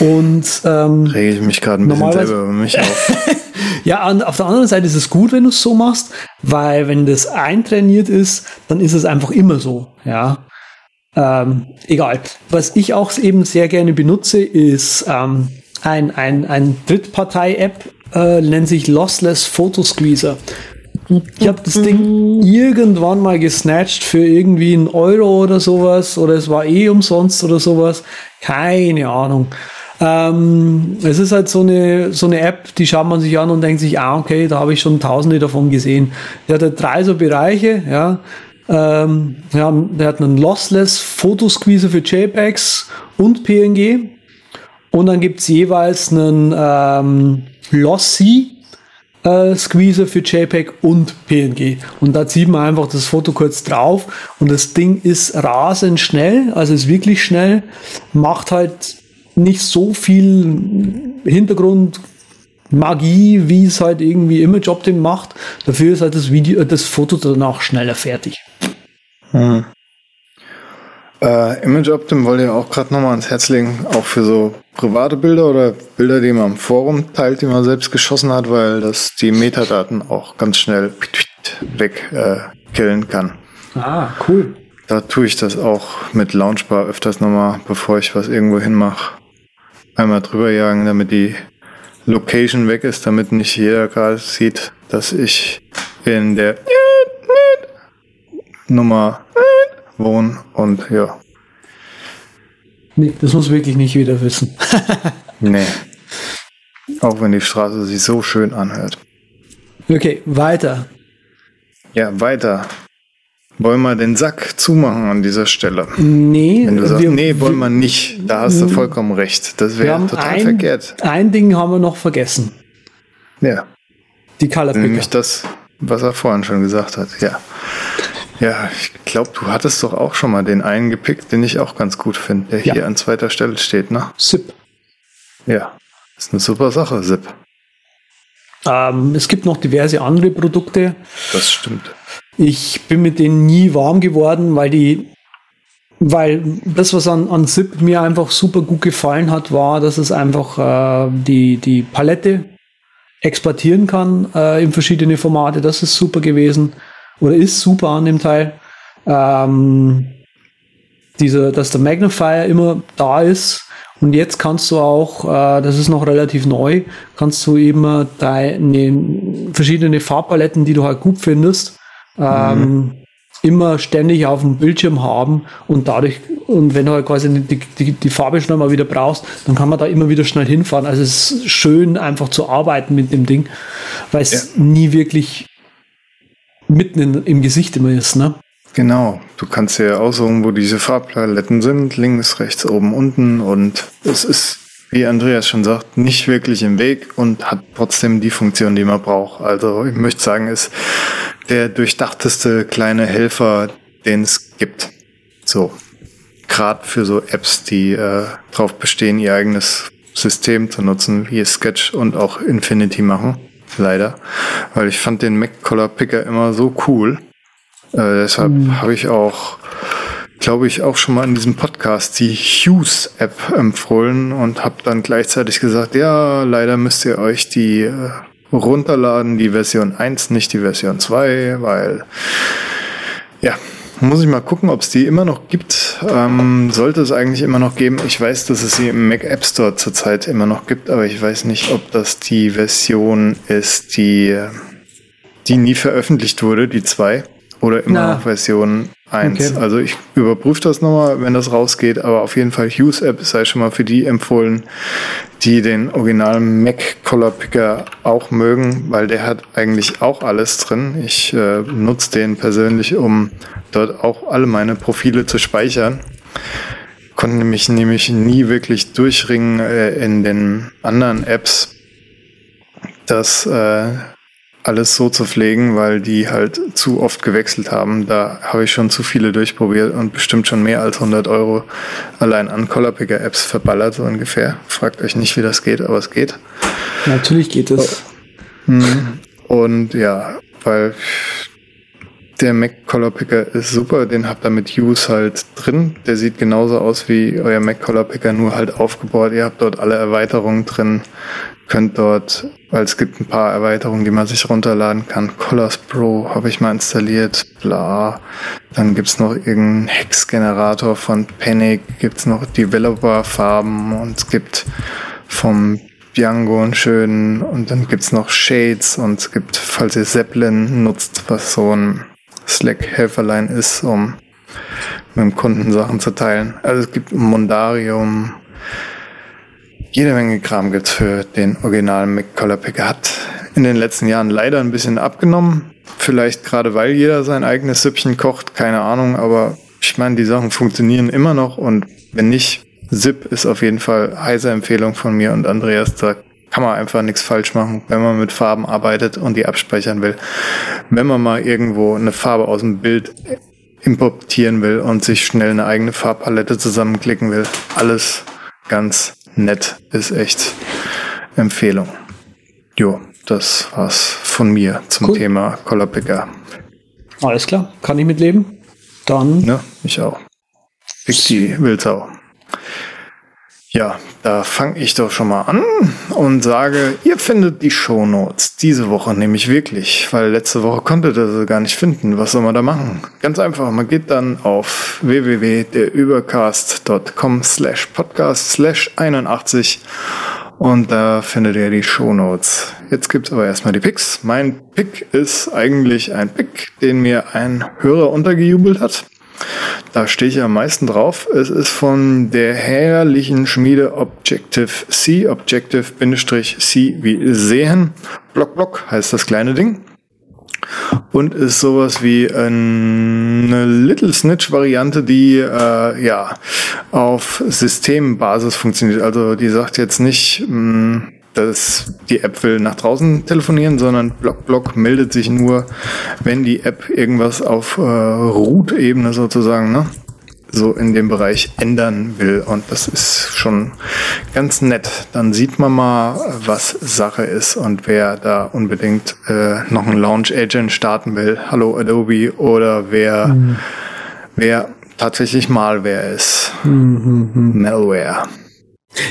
Und ähm, rege ich mich gerade ein bisschen selber über mich auf. [LAUGHS] ja, und auf der anderen Seite ist es gut, wenn du es so machst, weil wenn das eintrainiert ist, dann ist es einfach immer so, ja. Ähm, egal. Was ich auch eben sehr gerne benutze, ist ähm, ein, ein, ein Drittpartei-App, äh, nennt sich Lossless Photo Squeezer. Ich habe das Ding irgendwann mal gesnatcht für irgendwie einen Euro oder sowas oder es war eh umsonst oder sowas. Keine Ahnung. Ähm, es ist halt so eine, so eine App, die schaut man sich an und denkt sich, ah, okay, da habe ich schon tausende davon gesehen. Die hat halt drei so Bereiche, ja. Ähm, der hat einen Lossless Fotosqueezer für JPEGs und PNG. Und dann gibt's jeweils einen ähm, Lossy äh, Squeezer für JPEG und PNG. Und da zieht man einfach das Foto kurz drauf und das Ding ist rasend schnell, also ist wirklich schnell, macht halt nicht so viel Hintergrund Magie, wie es halt irgendwie Image Optim macht. Dafür ist halt das Video, das Foto danach schneller fertig. Hm. Äh, Image Optim wollte ja auch gerade nochmal ans Herz legen, auch für so private Bilder oder Bilder, die man im Forum teilt, die man selbst geschossen hat, weil das die Metadaten auch ganz schnell weg äh, killen kann. Ah, cool. Da tue ich das auch mit Launchbar öfters nochmal, bevor ich was irgendwo hinmache. Einmal drüber jagen, damit die Location weg ist, damit nicht jeder gerade sieht, dass ich in der Nummer wohne und ja. Nee, das muss wirklich nicht jeder wissen. [LAUGHS] [LAUGHS] nee. Auch wenn die Straße sich so schön anhört. Okay, weiter. Ja, weiter. Wollen wir den Sack zumachen an dieser Stelle? Nee. Wenn du sagst, wir, nee, wollen wir nicht. Da hast du vollkommen recht. Das wäre total ein, verkehrt. Ein Ding haben wir noch vergessen. Ja. Die Color Picker. Nämlich das, was er vorhin schon gesagt hat. Ja. Ja, ich glaube, du hattest doch auch schon mal den einen gepickt, den ich auch ganz gut finde, der ja. hier an zweiter Stelle steht, ne? SIP. Ja. Ist eine super Sache, SIP. Ähm, es gibt noch diverse andere Produkte. Das stimmt. Ich bin mit denen nie warm geworden, weil die, weil das, was an, an SIP mir einfach super gut gefallen hat, war, dass es einfach äh, die, die Palette exportieren kann äh, in verschiedene Formate. Das ist super gewesen oder ist super an dem Teil. Ähm, diese, dass der Magnifier immer da ist. Und jetzt kannst du auch, äh, das ist noch relativ neu, kannst du eben deine verschiedene Farbpaletten, die du halt gut findest, ähm, mhm. immer ständig auf dem Bildschirm haben und dadurch, und wenn du halt quasi die, die, die Farbe schnell mal wieder brauchst, dann kann man da immer wieder schnell hinfahren. Also es ist schön, einfach zu arbeiten mit dem Ding, weil es ja. nie wirklich mitten in, im Gesicht immer ist, ne? Genau, du kannst ja aussuchen, wo diese Farbpaletten sind, links, rechts, oben, unten und es ist wie Andreas schon sagt, nicht wirklich im Weg und hat trotzdem die Funktion, die man braucht. Also ich möchte sagen, ist der durchdachteste kleine Helfer, den es gibt. So. Gerade für so Apps, die äh, darauf bestehen, ihr eigenes System zu nutzen, wie Sketch und auch Infinity machen. Leider. Weil ich fand den Mac Color Picker immer so cool. Äh, deshalb mhm. habe ich auch glaube ich, auch schon mal in diesem Podcast die Hughes-App empfohlen und habe dann gleichzeitig gesagt, ja, leider müsst ihr euch die äh, runterladen, die Version 1, nicht die Version 2, weil, ja, muss ich mal gucken, ob es die immer noch gibt. Ähm, sollte es eigentlich immer noch geben. Ich weiß, dass es sie im Mac App Store zurzeit immer noch gibt, aber ich weiß nicht, ob das die Version ist, die, die nie veröffentlicht wurde, die 2. Oder immer Na. noch Version 1. Okay. Also ich überprüfe das nochmal, wenn das rausgeht, aber auf jeden Fall Hughes App sei schon mal für die empfohlen, die den originalen Mac Color Picker auch mögen, weil der hat eigentlich auch alles drin. Ich äh, nutze den persönlich, um dort auch alle meine Profile zu speichern. Konnte mich nämlich nie wirklich durchringen äh, in den anderen Apps, dass äh, alles so zu pflegen, weil die halt zu oft gewechselt haben. Da habe ich schon zu viele durchprobiert und bestimmt schon mehr als 100 Euro allein an Colorpicker-Apps verballert, so ungefähr. Fragt euch nicht, wie das geht, aber es geht. Natürlich geht es. Hm. Und ja, weil der Mac Color Picker ist super, den habt ihr mit Use halt drin. Der sieht genauso aus wie euer Mac Color Picker, nur halt aufgebaut. Ihr habt dort alle Erweiterungen drin könnt dort, weil es gibt ein paar Erweiterungen, die man sich runterladen kann. Colors Pro habe ich mal installiert, bla. Dann gibt's noch irgendeinen Hex-Generator von Panic, gibt's noch Developer-Farben und es gibt vom Django einen schönen und dann gibt's noch Shades und es gibt, falls ihr Zeppelin nutzt, was so ein Slack-Helferlein ist, um mit dem Kunden Sachen zu teilen. Also es gibt Mondarium, jede Menge Kram gibt's für den originalen Mac Color Picker. Hat in den letzten Jahren leider ein bisschen abgenommen. Vielleicht gerade weil jeder sein eigenes Süppchen kocht, keine Ahnung, aber ich meine, die Sachen funktionieren immer noch und wenn nicht, Zip ist auf jeden Fall heiße Empfehlung von mir und Andreas. Da kann man einfach nichts falsch machen, wenn man mit Farben arbeitet und die abspeichern will. Wenn man mal irgendwo eine Farbe aus dem Bild importieren will und sich schnell eine eigene Farbpalette zusammenklicken will, alles ganz nett, ist echt Empfehlung. Jo, das war's von mir zum cool. Thema Color Picker. Alles klar, kann ich mitleben. Dann. Ja, ich auch. Pick die Wildsau. Ja, da fange ich doch schon mal an und sage, ihr findet die Show Notes diese Woche nämlich wirklich, weil letzte Woche konntet ihr sie gar nicht finden. Was soll man da machen? Ganz einfach, man geht dann auf www.derübercast.com slash podcast slash 81 und da findet ihr die Show Notes. Jetzt gibt's aber erstmal die Picks. Mein Pick ist eigentlich ein Pick, den mir ein Hörer untergejubelt hat. Da stehe ich am meisten drauf. Es ist von der herrlichen Schmiede Objective-C, Objective-C wie sehen. Block Block heißt das kleine Ding. Und ist sowas wie eine Little Snitch-Variante, die äh, ja auf Systembasis funktioniert. Also die sagt jetzt nicht, mh, mm, dass die App will nach draußen telefonieren, sondern BlockBlock meldet sich nur, wenn die App irgendwas auf äh, Root-Ebene sozusagen, ne? so in dem Bereich ändern will. Und das ist schon ganz nett. Dann sieht man mal, was Sache ist und wer da unbedingt äh, noch einen Launch Agent starten will. Hallo Adobe oder wer, mhm. wer tatsächlich Malware ist. Mhm. Malware.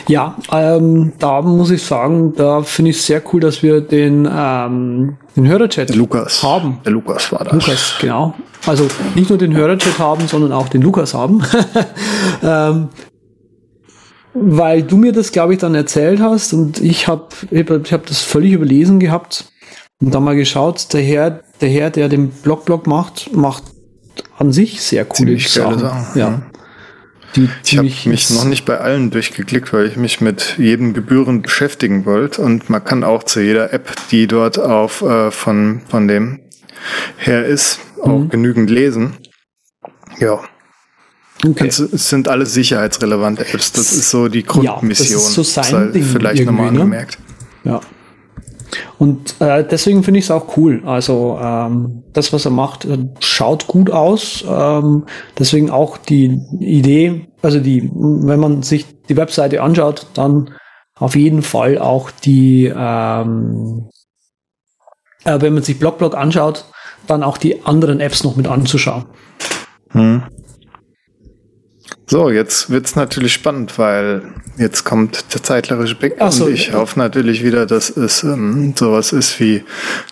Ja, ähm, da muss ich sagen, da finde ich es sehr cool, dass wir den, ähm, den Hörerchat Lukas. haben. Der Lukas war das. Lukas, genau. Also nicht nur den Hörerchat haben, sondern auch den Lukas haben. [LAUGHS] ähm, weil du mir das, glaube ich, dann erzählt hast und ich habe ich hab das völlig überlesen gehabt und da mal geschaut, der Herr, der Herr, der den Blog-Blog macht, macht an sich sehr coole Sachen. Sachen. Ja. Die ich habe mich noch nicht bei allen durchgeklickt, weil ich mich mit jedem Gebühren beschäftigen wollte. Und man kann auch zu jeder App, die dort auf äh, von, von dem her ist, auch mhm. genügend lesen. Ja. Okay. Es, es sind alles sicherheitsrelevante Apps. Das ist so die Grundmission. Ja, das ist so sein Ding vielleicht nochmal ne? angemerkt. Ja. Und äh, deswegen finde ich es auch cool. Also ähm, das, was er macht, äh, schaut gut aus. Ähm, deswegen auch die Idee, also die, wenn man sich die Webseite anschaut, dann auf jeden Fall auch die, ähm, äh, wenn man sich BlogBlog anschaut, dann auch die anderen Apps noch mit anzuschauen. Hm. So, jetzt wird's natürlich spannend, weil jetzt kommt der zeitlerische Blick Ach so, und ich hoffe natürlich wieder, dass es ähm, sowas ist wie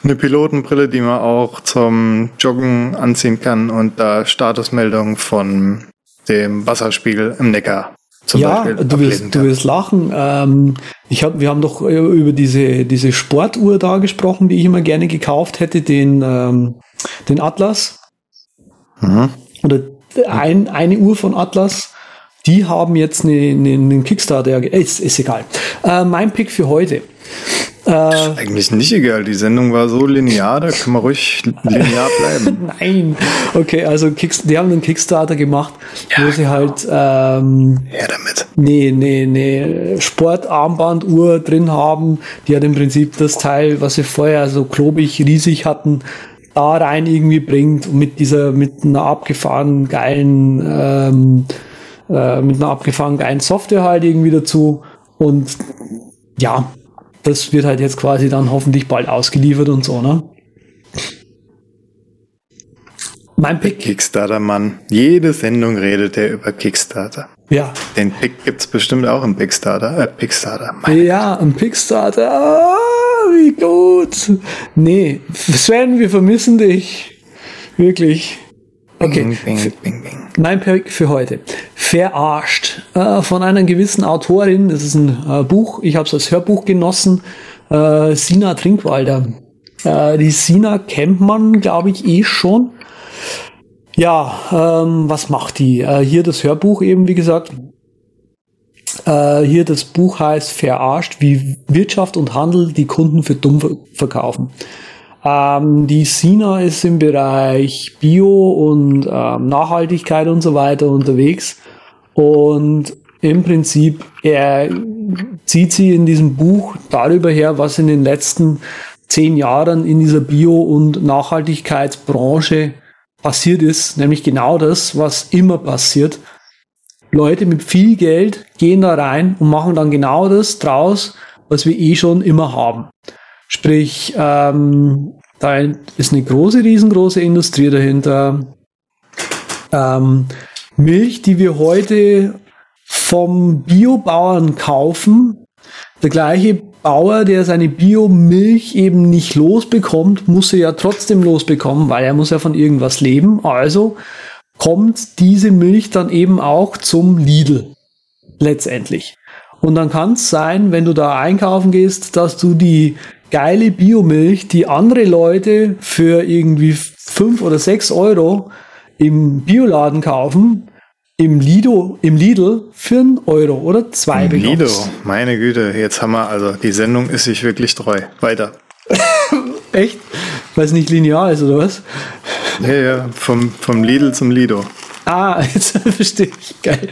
eine Pilotenbrille, die man auch zum Joggen anziehen kann und da Statusmeldungen von dem Wasserspiegel im Neckar zum ja, Beispiel du wirst, du wirst lachen. Ähm, ich hab, wir haben doch über diese, diese Sportuhr da gesprochen, die ich immer gerne gekauft hätte, den, ähm, den Atlas. Mhm. Oder ein, eine Uhr von Atlas. Die haben jetzt einen eine, eine Kickstarter. Ist, ist egal. Äh, mein Pick für heute. Äh, eigentlich nicht egal. Die Sendung war so linear, da kann man ruhig linear [LAUGHS] bleiben. Nein. Okay, also Kicks, die haben einen Kickstarter gemacht, ja, wo sie genau. halt ähm, ja, damit. Nee, nee, nee, Sportarmbanduhr drin haben, die hat im Prinzip das Teil, was sie vorher so klobig riesig hatten, da rein irgendwie bringt und mit dieser, mit einer abgefahrenen geilen, ähm, äh, mit einer abgefahrenen geilen Software halt irgendwie dazu. Und ja, das wird halt jetzt quasi dann hoffentlich bald ausgeliefert und so, ne? Mein Pick. Kickstarter, Mann. Jede Sendung redet er über Kickstarter. Ja. Den Pick gibt's bestimmt auch im Kickstarter. Äh, Kickstarter. Ja, im Kickstarter. Wie gut. Nee, Sven, wir vermissen dich. Wirklich. Okay. Bing, bing, bing, bing. Mein Pick für heute. Verarscht. Äh, von einer gewissen Autorin. Das ist ein äh, Buch. Ich habe es als Hörbuch genossen. Äh, Sina Trinkwalder. Äh, die Sina kennt man, glaube ich, eh schon. Ja, ähm, was macht die? Äh, hier das Hörbuch eben, wie gesagt. Äh, hier das Buch heißt Verarscht, wie Wirtschaft und Handel die Kunden für dumm verkaufen. Ähm, die Sina ist im Bereich Bio und ähm, Nachhaltigkeit und so weiter unterwegs. Und im Prinzip er zieht sie in diesem Buch darüber her, was in den letzten zehn Jahren in dieser Bio- und Nachhaltigkeitsbranche passiert ist, nämlich genau das, was immer passiert. Leute mit viel Geld gehen da rein und machen dann genau das draus, was wir eh schon immer haben. Sprich, ähm, da ist eine große, riesengroße Industrie dahinter. Ähm, Milch, die wir heute vom Biobauern kaufen, der gleiche Bauer, der seine Biomilch eben nicht losbekommt, muss er ja trotzdem losbekommen, weil er muss ja von irgendwas leben. Also kommt diese Milch dann eben auch zum Lidl letztendlich. Und dann kann es sein, wenn du da einkaufen gehst, dass du die geile Biomilch, die andere Leute für irgendwie fünf oder sechs Euro im Bioladen kaufen, im Lido, im Lidl für einen Euro oder zwei Im Lido, meine Güte, jetzt haben wir, also die Sendung ist sich wirklich treu. Weiter. [LAUGHS] Echt? Weil es nicht linear ist, oder was? Ja, ja, vom, vom Lidl zum Lido. Ah, [LAUGHS] jetzt verstehe ich. Geil.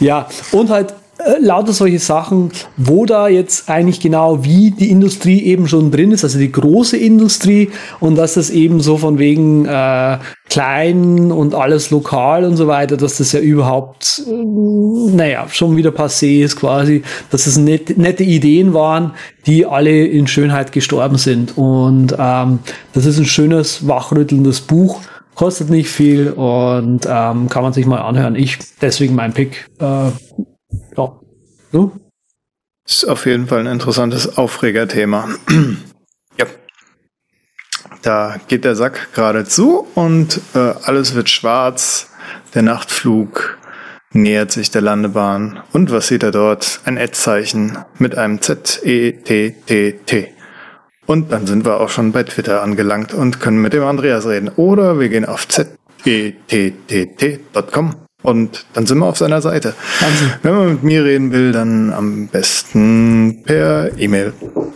Ja, und halt äh, lauter solche Sachen, wo da jetzt eigentlich genau wie die Industrie eben schon drin ist, also die große Industrie und dass das eben so von wegen äh, klein und alles lokal und so weiter, dass das ja überhaupt, äh, naja, schon wieder passé ist quasi, dass es net, nette Ideen waren, die alle in Schönheit gestorben sind. Und ähm, das ist ein schönes, wachrüttelndes Buch kostet nicht viel und ähm, kann man sich mal anhören. Ich deswegen mein Pick. Äh, ja. Du? Ist auf jeden Fall ein interessantes Aufregerthema. Da geht der Sack gerade zu und äh, alles wird schwarz. Der Nachtflug nähert sich der Landebahn. Und was sieht er dort? Ein Ad-Zeichen mit einem Z-E-T-T-T. Und dann sind wir auch schon bei Twitter angelangt und können mit dem Andreas reden. Oder wir gehen auf z-e-t-t-t.com und dann sind wir auf seiner Seite. Wahnsinn. Wenn man mit mir reden will, dann am besten per E-Mail.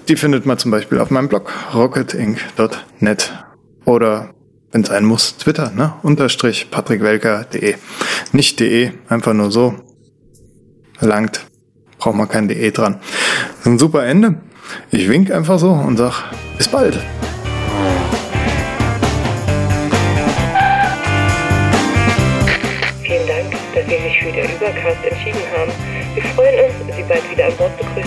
Die findet man zum Beispiel auf meinem Blog rocketinc.net oder wenn es sein muss, Twitter, ne? Unterstrich patrickwelker.de. Nicht de, einfach nur so. Langt. Braucht man kein de dran. Das ist ein super Ende. Ich wink einfach so und sag, bis bald. Übercast entschieden haben. Wir freuen uns, Sie bald wieder an Bord begrüßen